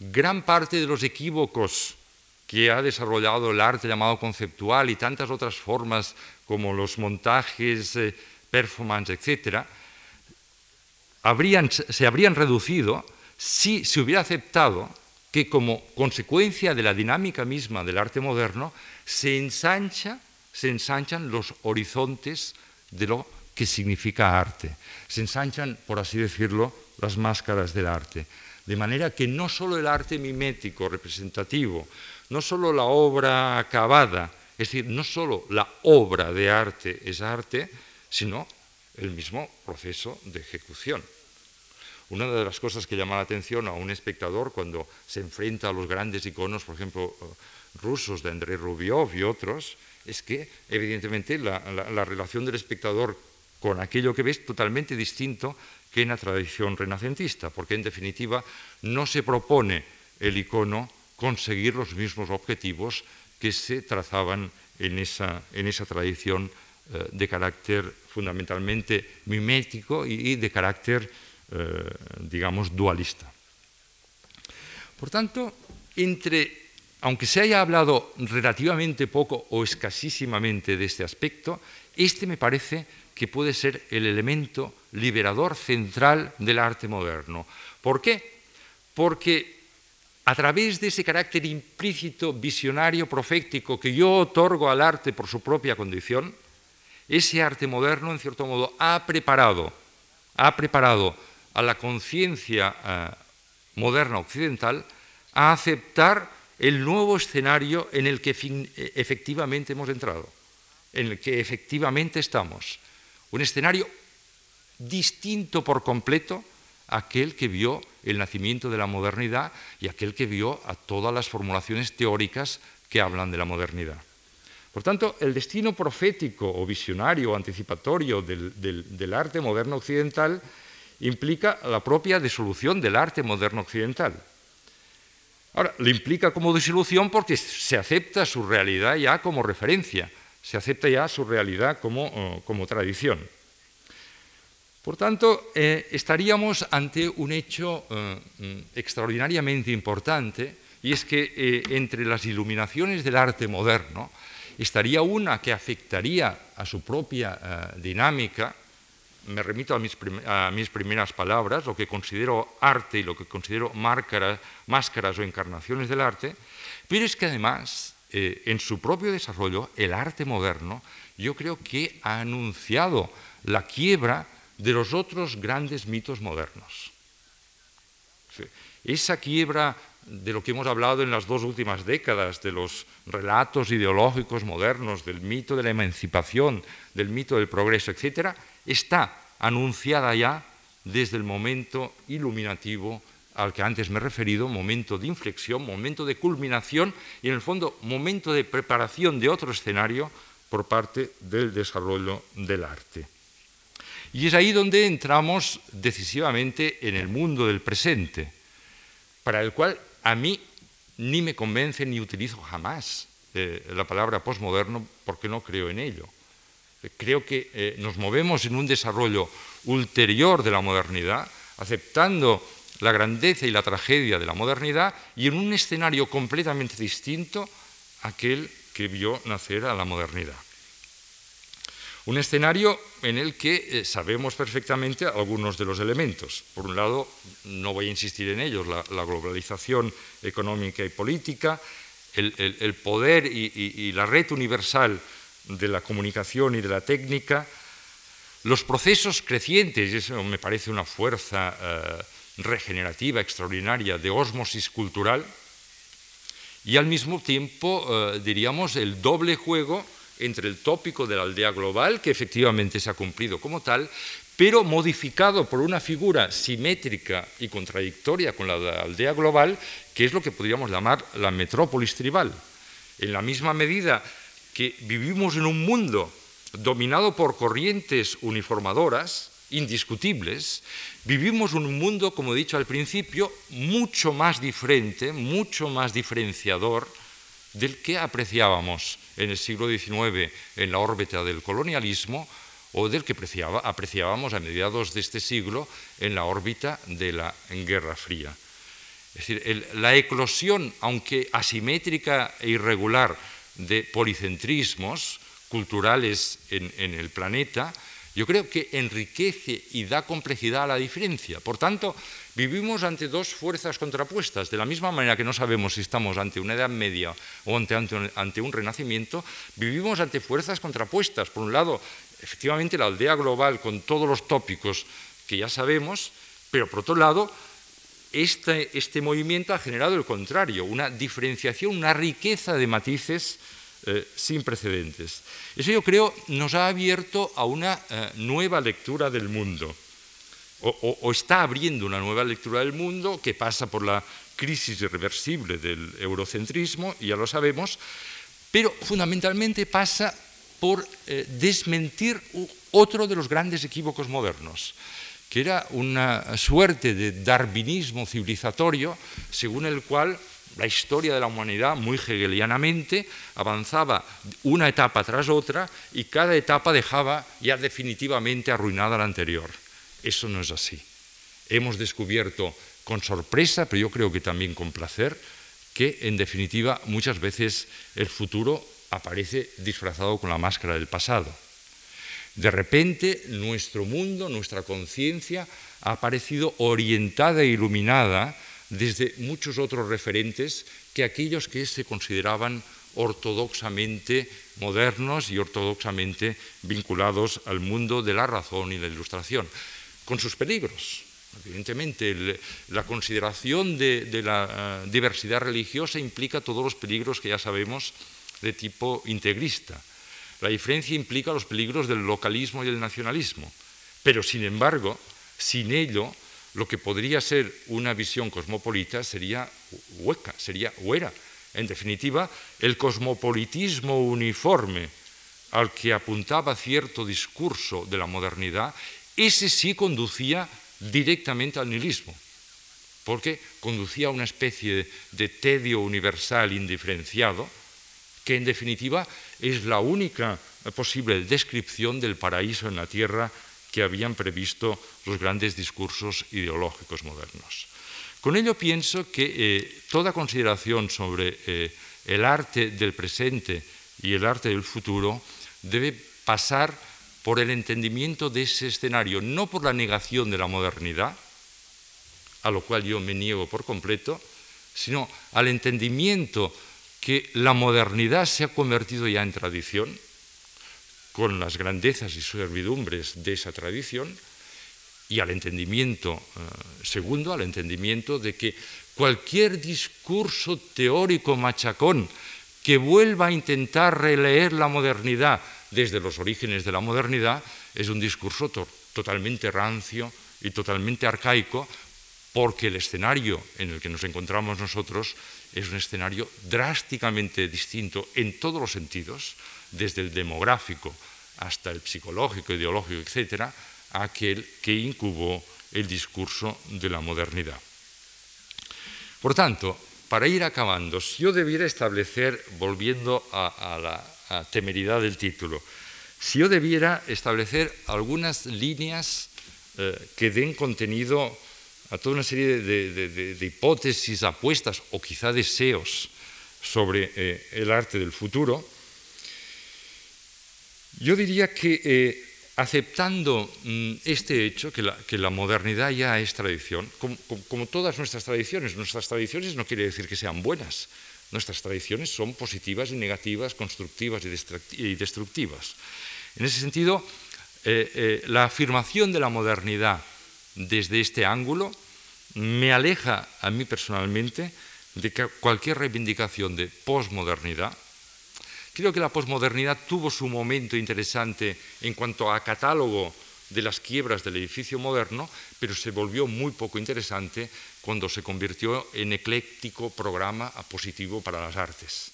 S1: Gran parte de los equívocos que ha desarrollado el arte llamado conceptual y tantas otras formas como los montajes, eh, performance, se habrían reducido si se hubiera aceptado que como consecuencia de la dinámica misma del arte moderno se ensancha se ensanchan los horizontes de lo que significa arte. Se ensanchan, por así decirlo, las máscaras del arte. De manera que no solo el arte mimético, representativo, no solo la obra acabada, es decir, no solo la obra de arte es arte, sino el mismo proceso de ejecución. Una de las cosas que llama la atención a un espectador cuando se enfrenta a los grandes iconos, por ejemplo, eh, rusos de André Rubiov y otros, es que evidentemente la, relación del espectador con aquello que ve es totalmente distinto que en la tradición renacentista, porque en definitiva no se propone el icono conseguir los mismos objetivos que se trazaban en esa, tradición eh, de carácter fundamentalmente mimético y, de carácter, eh, digamos, dualista. Por tanto, aunque se haya hablado relativamente poco o escasísimamente de este aspecto, este me parece que puede ser el elemento liberador central del arte moderno. ¿Por qué? Porque a través de ese carácter implícito, visionario, profético que yo otorgo al arte por su propia condición, ese arte moderno, en cierto modo, ha preparado, ha preparado a la conciencia eh, moderna occidental a aceptar el nuevo escenario en el que e, efectivamente hemos entrado, en el que efectivamente estamos. Un escenario distinto por completo a aquel que vio el nacimiento de la modernidad y aquel que vio a todas las formulaciones teóricas que hablan de la modernidad. Por tanto, el destino profético o visionario o anticipatorio del, arte moderno occidental implica la propia disolución del arte moderno occidental. Ahora, lo implica como desilusión porque se acepta su realidad ya como referencia, se acepta ya su realidad como, oh, tradición. Por tanto, eh, estaríamos ante un hecho eh, mm, extraordinariamente importante, y es que eh, entre las iluminaciones del arte moderno estaría una que afectaría a su propia dinámica, me remito a mis, primeras palabras, lo que considero arte y lo que considero máscaras, o encarnaciones del arte, pero es que además, eh, en su propio desarrollo, el arte moderno, yo creo que ha anunciado la quiebra de los otros grandes mitos modernos. Esa quiebra de lo que hemos hablado en las dos últimas décadas, de los relatos ideológicos modernos, del mito de la emancipación, del mito del progreso, etc., está anunciada ya desde el momento iluminativo al que antes me he referido, momento de inflexión, momento de culminación y en el fondo momento de preparación de otro escenario por parte del desarrollo del arte. Y es ahí donde entramos decisivamente en el mundo del presente, para el cual a mí ni me convence ni utilizo jamás eh, la palabra posmoderno porque no creo en ello. Creo que eh, nos movemos en un desarrollo ulterior de la modernidad, aceptando la grandeza y la tragedia de la modernidad y en un escenario completamente distinto a aquel que vio nacer a la modernidad. Un escenario en el que eh, sabemos perfectamente algunos de los elementos. Por un lado, no voy a insistir en ellos, la, globalización económica y política, el, poder y, la red universal de la comunicación y de la técnica, los procesos crecientes, y eso me parece una fuerza eh, regenerativa extraordinaria de ósmosis cultural, y al mismo tiempo, eh, diríamos, el doble juego entre el tópico de la aldea global, que efectivamente se ha cumplido como tal, pero modificado por una figura simétrica y contradictoria con la de la aldea global, que es lo que podríamos llamar la metrópolis tribal. En la misma medida que vivimos en un mundo dominado por corrientes uniformadoras, indiscutibles, vivimos un mundo, como he dicho al principio, mucho más diferente, mucho más diferenciador del que apreciábamos en el siglo XIX en la órbita del colonialismo o del que apreciábamos a mediados de este siglo en la órbita de la Guerra Fría. Es decir, la eclosión, aunque asimétrica e irregular, de policentrismos culturales en el planeta, yo creo que enriquece y da complejidad a la diferencia. Por tanto, vivimos ante dos fuerzas contrapuestas. De la misma manera que no sabemos si estamos ante una Edad Media o ante, un Renacimiento, vivimos ante fuerzas contrapuestas. Por un lado, efectivamente, la aldea global con todos los tópicos que ya sabemos, pero por otro lado, este, este movimiento ha generado el contrario, una diferenciación, una riqueza de matices eh, sin precedentes. Eso yo creo nos ha abierto a una eh, nueva lectura del mundo, o, está abriendo una nueva lectura del mundo que pasa por la crisis irreversible del eurocentrismo, ya lo sabemos, pero fundamentalmente pasa por eh, desmentir otro de los grandes equívocos modernos, que era una suerte de darwinismo civilizatorio según el cual la historia de la humanidad, muy hegelianamente, avanzaba una etapa tras otra y cada etapa dejaba ya definitivamente arruinada la anterior. Eso no es así. Hemos descubierto con sorpresa, pero yo creo que también con placer, que en definitiva muchas veces el futuro aparece disfrazado con la máscara del pasado. De repente nuestro mundo, nuestra conciencia ha aparecido orientada e iluminada desde muchos otros referentes que aquellos que se consideraban ortodoxamente modernos y ortodoxamente vinculados al mundo de la razón y la ilustración, con sus peligros. Evidentemente, la consideración de, la eh, diversidad religiosa implica todos los peligros que ya sabemos de tipo integrista. La diferencia implica los peligros del localismo y el nacionalismo. Pero, sin embargo, sin ello, lo que podría ser una visión cosmopolita sería hueca, sería huera. En definitiva, el cosmopolitismo uniforme al que apuntaba cierto discurso de la modernidad, ese sí conducía directamente al nihilismo, porque conducía a una especie de tedio universal indiferenciado, que en definitiva es la única posible descripción del paraíso en la tierra que habían previsto los grandes discursos ideológicos modernos. Con ello pienso que eh, toda consideración sobre eh, el arte del presente y el arte del futuro debe pasar por el entendimiento de ese escenario, no por la negación de la modernidad, a lo cual yo me niego por completo, sino al entendimiento que la modernidad se ha convertido ya en tradición, con las grandezas y servidumbres de esa tradición, y al entendimiento, segundo, al entendimiento de que cualquier discurso teórico machacón que vuelva a intentar releer la modernidad desde los orígenes de la modernidad es un discurso totalmente rancio y totalmente arcaico, porque el escenario en el que nos encontramos nosotros es un escenario drásticamente distinto en todos los sentidos, desde el demográfico hasta el psicológico, ideológico, etcétera, a aquel que incubó el discurso de la modernidad. Por tanto, para ir acabando, si yo debiera establecer, volviendo a, la temeridad del título, si yo debiera establecer algunas líneas eh, que den contenido a toda una serie de, hipótesis, apuestas o quizá deseos sobre eh, el arte del futuro, yo diría que eh, aceptando mm, este hecho, que la, modernidad ya es tradición, como, todas nuestras tradiciones, nuestras tradiciones no quiere decir que sean buenas, nuestras tradiciones son positivas y negativas, constructivas y destructivas. En ese sentido, eh, eh, la afirmación de la modernidad desde este ángulo me aleja a mí personalmente de cualquier reivindicación de posmodernidad, Creo que la posmodernidad tuvo su momento interesante en cuanto a catálogo de las quiebras del edificio moderno, pero se volvió muy poco interesante cuando se convirtió en ecléctico programa positivo para las artes.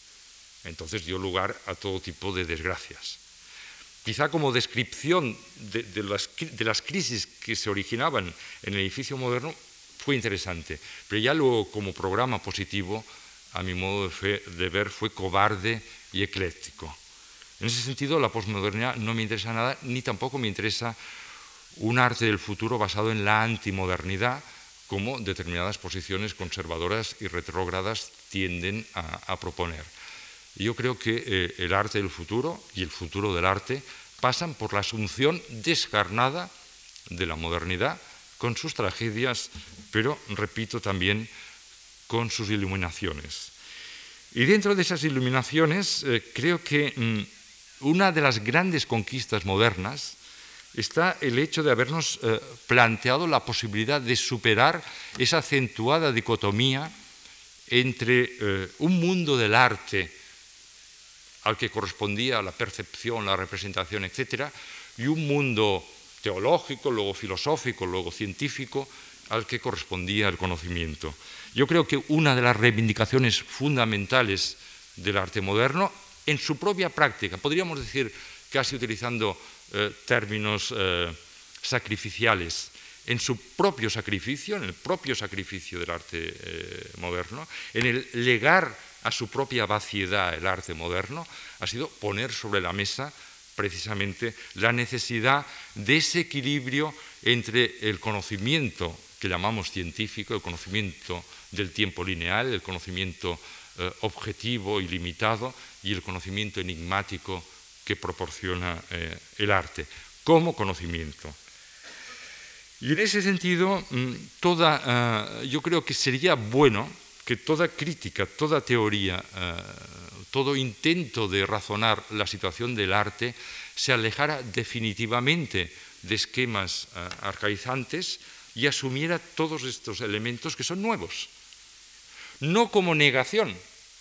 S1: Entonces dio lugar a todo tipo de desgracias. Quizá como descripción de, las, crisis que se originaban en el edificio moderno fue interesante, pero ya luego como programa positivo, a mi modo de ver, fue cobarde y ecléctico. En ese sentido, la posmodernidad no me interesa nada, ni tampoco me interesa un arte del futuro basado en la antimodernidad, como determinadas posiciones conservadoras y retrógradas tienden a, proponer. yo creo que eh, el arte del futuro y el futuro del arte pasan por la asunción descarnada de la modernidad, con sus tragedias, pero, repito, también con sus iluminaciones. Y dentro de esas iluminaciones, eh, creo que mm, una de las grandes conquistas modernas está el hecho de habernos eh, planteado la posibilidad de superar esa acentuada dicotomía entre eh, un mundo del arte al que correspondía la percepción, la representación, etc., y un mundo teológico, luego filosófico, luego científico, al que correspondía el conocimiento. Yo creo que una de las reivindicaciones fundamentales del arte moderno, en su propia práctica, podríamos decir casi utilizando eh, términos eh, sacrificiales, en su propio sacrificio, en el propio sacrificio del arte eh, moderno, en el legar a su propia vaciedad el arte moderno, ha sido poner sobre la mesa precisamente la necesidad de ese equilibrio entre el conocimiento que llamamos científico, el conocimiento del tiempo lineal, el conocimiento objetivo y limitado y el conocimiento enigmático que proporciona eh, el arte, como conocimiento. Y en ese sentido, mm, toda, eh, yo creo que sería bueno que toda crítica, toda teoría, todo intento de razonar la situación del arte se alejara definitivamente de esquemas arcaizantes y asumiera todos estos elementos que son nuevos no como negación,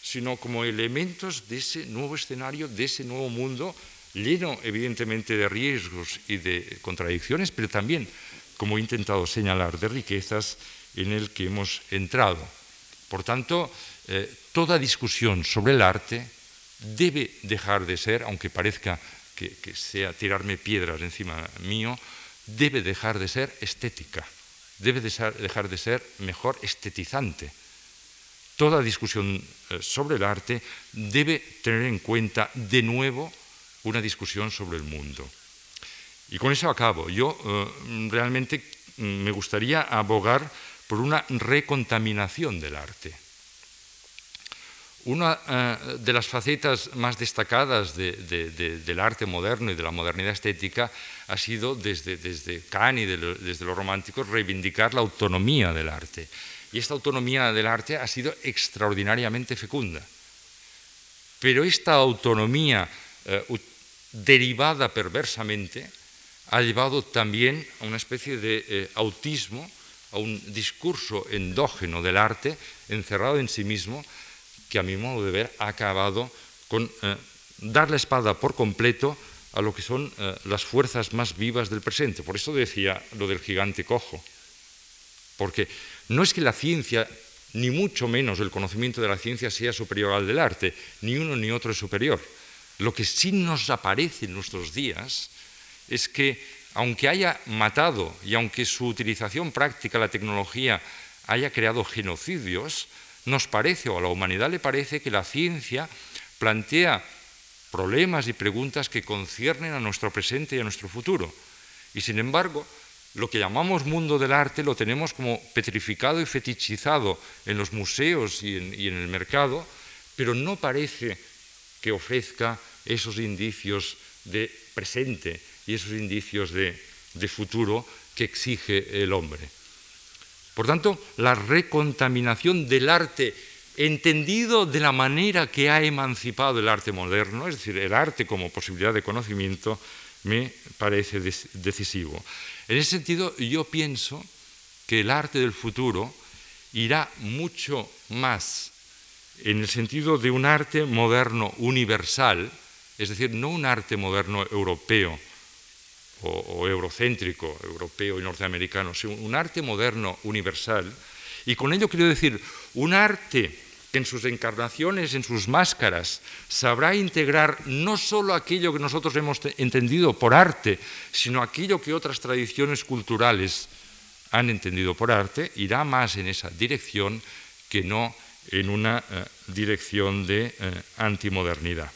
S1: sino como elementos de ese nuevo escenario, de ese nuevo mundo, lleno evidentemente de riesgos y de contradicciones, pero también, como he intentado señalar, de riquezas en el que hemos entrado. Por tanto, eh, toda discusión sobre el arte debe dejar de ser, aunque parezca que, sea tirarme piedras encima mío, debe dejar de ser estética, debe dejar de ser mejor estetizante toda discusión eh, sobre el arte debe tener en cuenta de nuevo una discusión sobre el mundo. Y con eso acabo. Yo eh, realmente mm, me gustaría abogar por una recontaminación del arte. Una eh, de las facetas más destacadas del arte moderno y de la modernidad estética ha sido desde, desde Kant y desde los románticos reivindicar la autonomía del arte y esta autonomía del arte ha sido extraordinariamente fecunda. Pero esta autonomía eh, derivada perversamente ha llevado también a una especie de eh, autismo, a un discurso endógeno del arte, encerrado en sí mismo, que a mi modo de ver ha acabado con eh, dar la espada por completo a lo que son las fuerzas más vivas del presente. Por eso decía lo del gigante cojo. Porque no es que la ciencia, ni mucho menos el conocimiento de la ciencia, sea superior al del arte, ni uno ni otro es superior. Lo que sí nos aparece en nuestros días es que, aunque haya matado y aunque su utilización práctica, la tecnología, haya creado genocidios, nos parece, o a la humanidad le parece, que la ciencia plantea problemas y preguntas que conciernen a nuestro presente y a nuestro futuro. Y sin embargo, lo que llamamos mundo del arte lo tenemos como petrificado y fetichizado en los museos y en, el mercado, pero no parece que ofrezca esos indicios de presente y esos indicios de futuro que exige el hombre. Por tanto, la recontaminación del arte entendido de la manera que ha emancipado el arte moderno, es decir, el arte como posibilidad de conocimiento, me parece decisivo. En ese sentido, yo pienso que el arte del futuro irá mucho más en el sentido de un arte moderno universal, es decir, no un arte moderno europeo o, eurocéntrico, europeo y norteamericano, sino un arte moderno universal. Y con ello quiero decir, un arte en sus encarnaciones, en sus máscaras, sabrá integrar no solo aquello que nosotros hemos entendido por arte, sino aquello que otras tradiciones culturales han entendido por arte, irá más en esa dirección que no en una eh, dirección de eh, antimodernidad.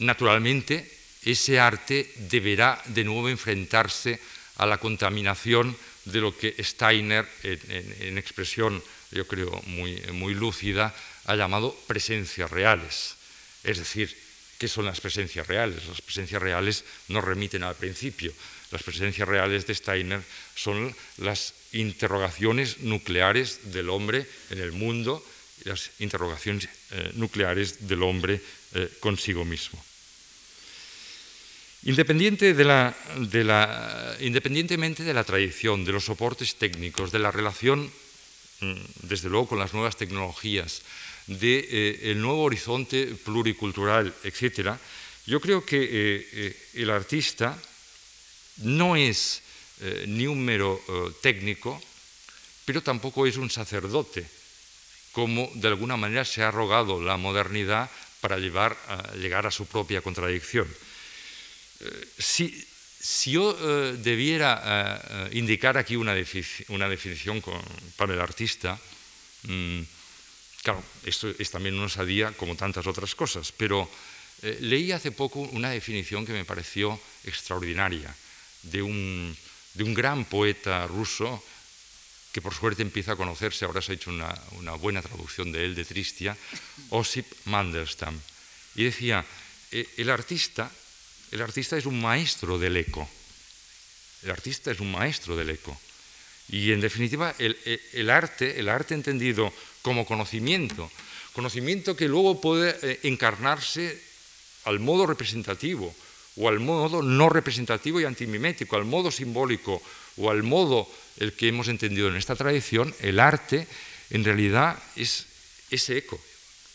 S1: Naturalmente, ese arte deberá de nuevo enfrentarse a la contaminación de lo que Steiner, en expresión yo creo, muy, muy lúcida, ha llamado presencias reales. Es decir, ¿qué son las presencias reales? Las presencias reales no remiten al principio. Las presencias reales de Steiner son las interrogaciones nucleares del hombre en el mundo, las interrogaciones eh, nucleares del hombre eh, consigo mismo. Independiente de la, de la, independientemente de la tradición, de los soportes técnicos, de la relación desde luego con las nuevas tecnologías, del de, eh, nuevo horizonte pluricultural, etc., yo creo que eh, eh, el artista no es ni un mero técnico, pero tampoco es un sacerdote, como de alguna manera se ha rogado la modernidad para llevar llegar a su propia contradicción. Si, si yo eh, debiera eh, eh, indicar aquí una, definición para el artista, mm, claro, esto es también una osadía como tantas otras cosas, pero leí hace poco una definición que me pareció extraordinaria de un, gran poeta ruso que por suerte empieza a conocerse, ahora se ha hecho una, una buena traducción de él, de Tristia, Osip Mandelstam. Y decía, el artista el artista es un maestro del eco. El artista es un maestro del eco. Y en definitiva, el, arte, el arte entendido como conocimiento, conocimiento que luego puede eh, encarnarse al modo representativo o al modo no representativo y antimimético, al modo simbólico o al modo el que hemos entendido en esta tradición, el arte en realidad es ese eco.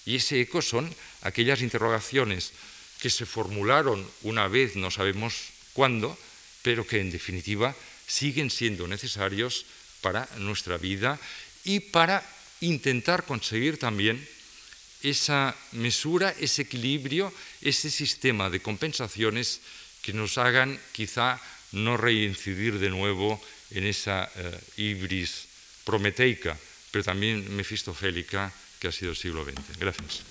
S1: Y ese eco son aquellas interrogaciones que se formularon una vez, no sabemos cuándo, pero que en definitiva siguen siendo necesarios para nuestra vida y para intentar conseguir también esa mesura, ese equilibrio, ese sistema de compensaciones que nos hagan quizá no reincidir de nuevo en esa uh, ibris prometeica, pero también mefistofélica que ha sido el siglo XX. Gracias.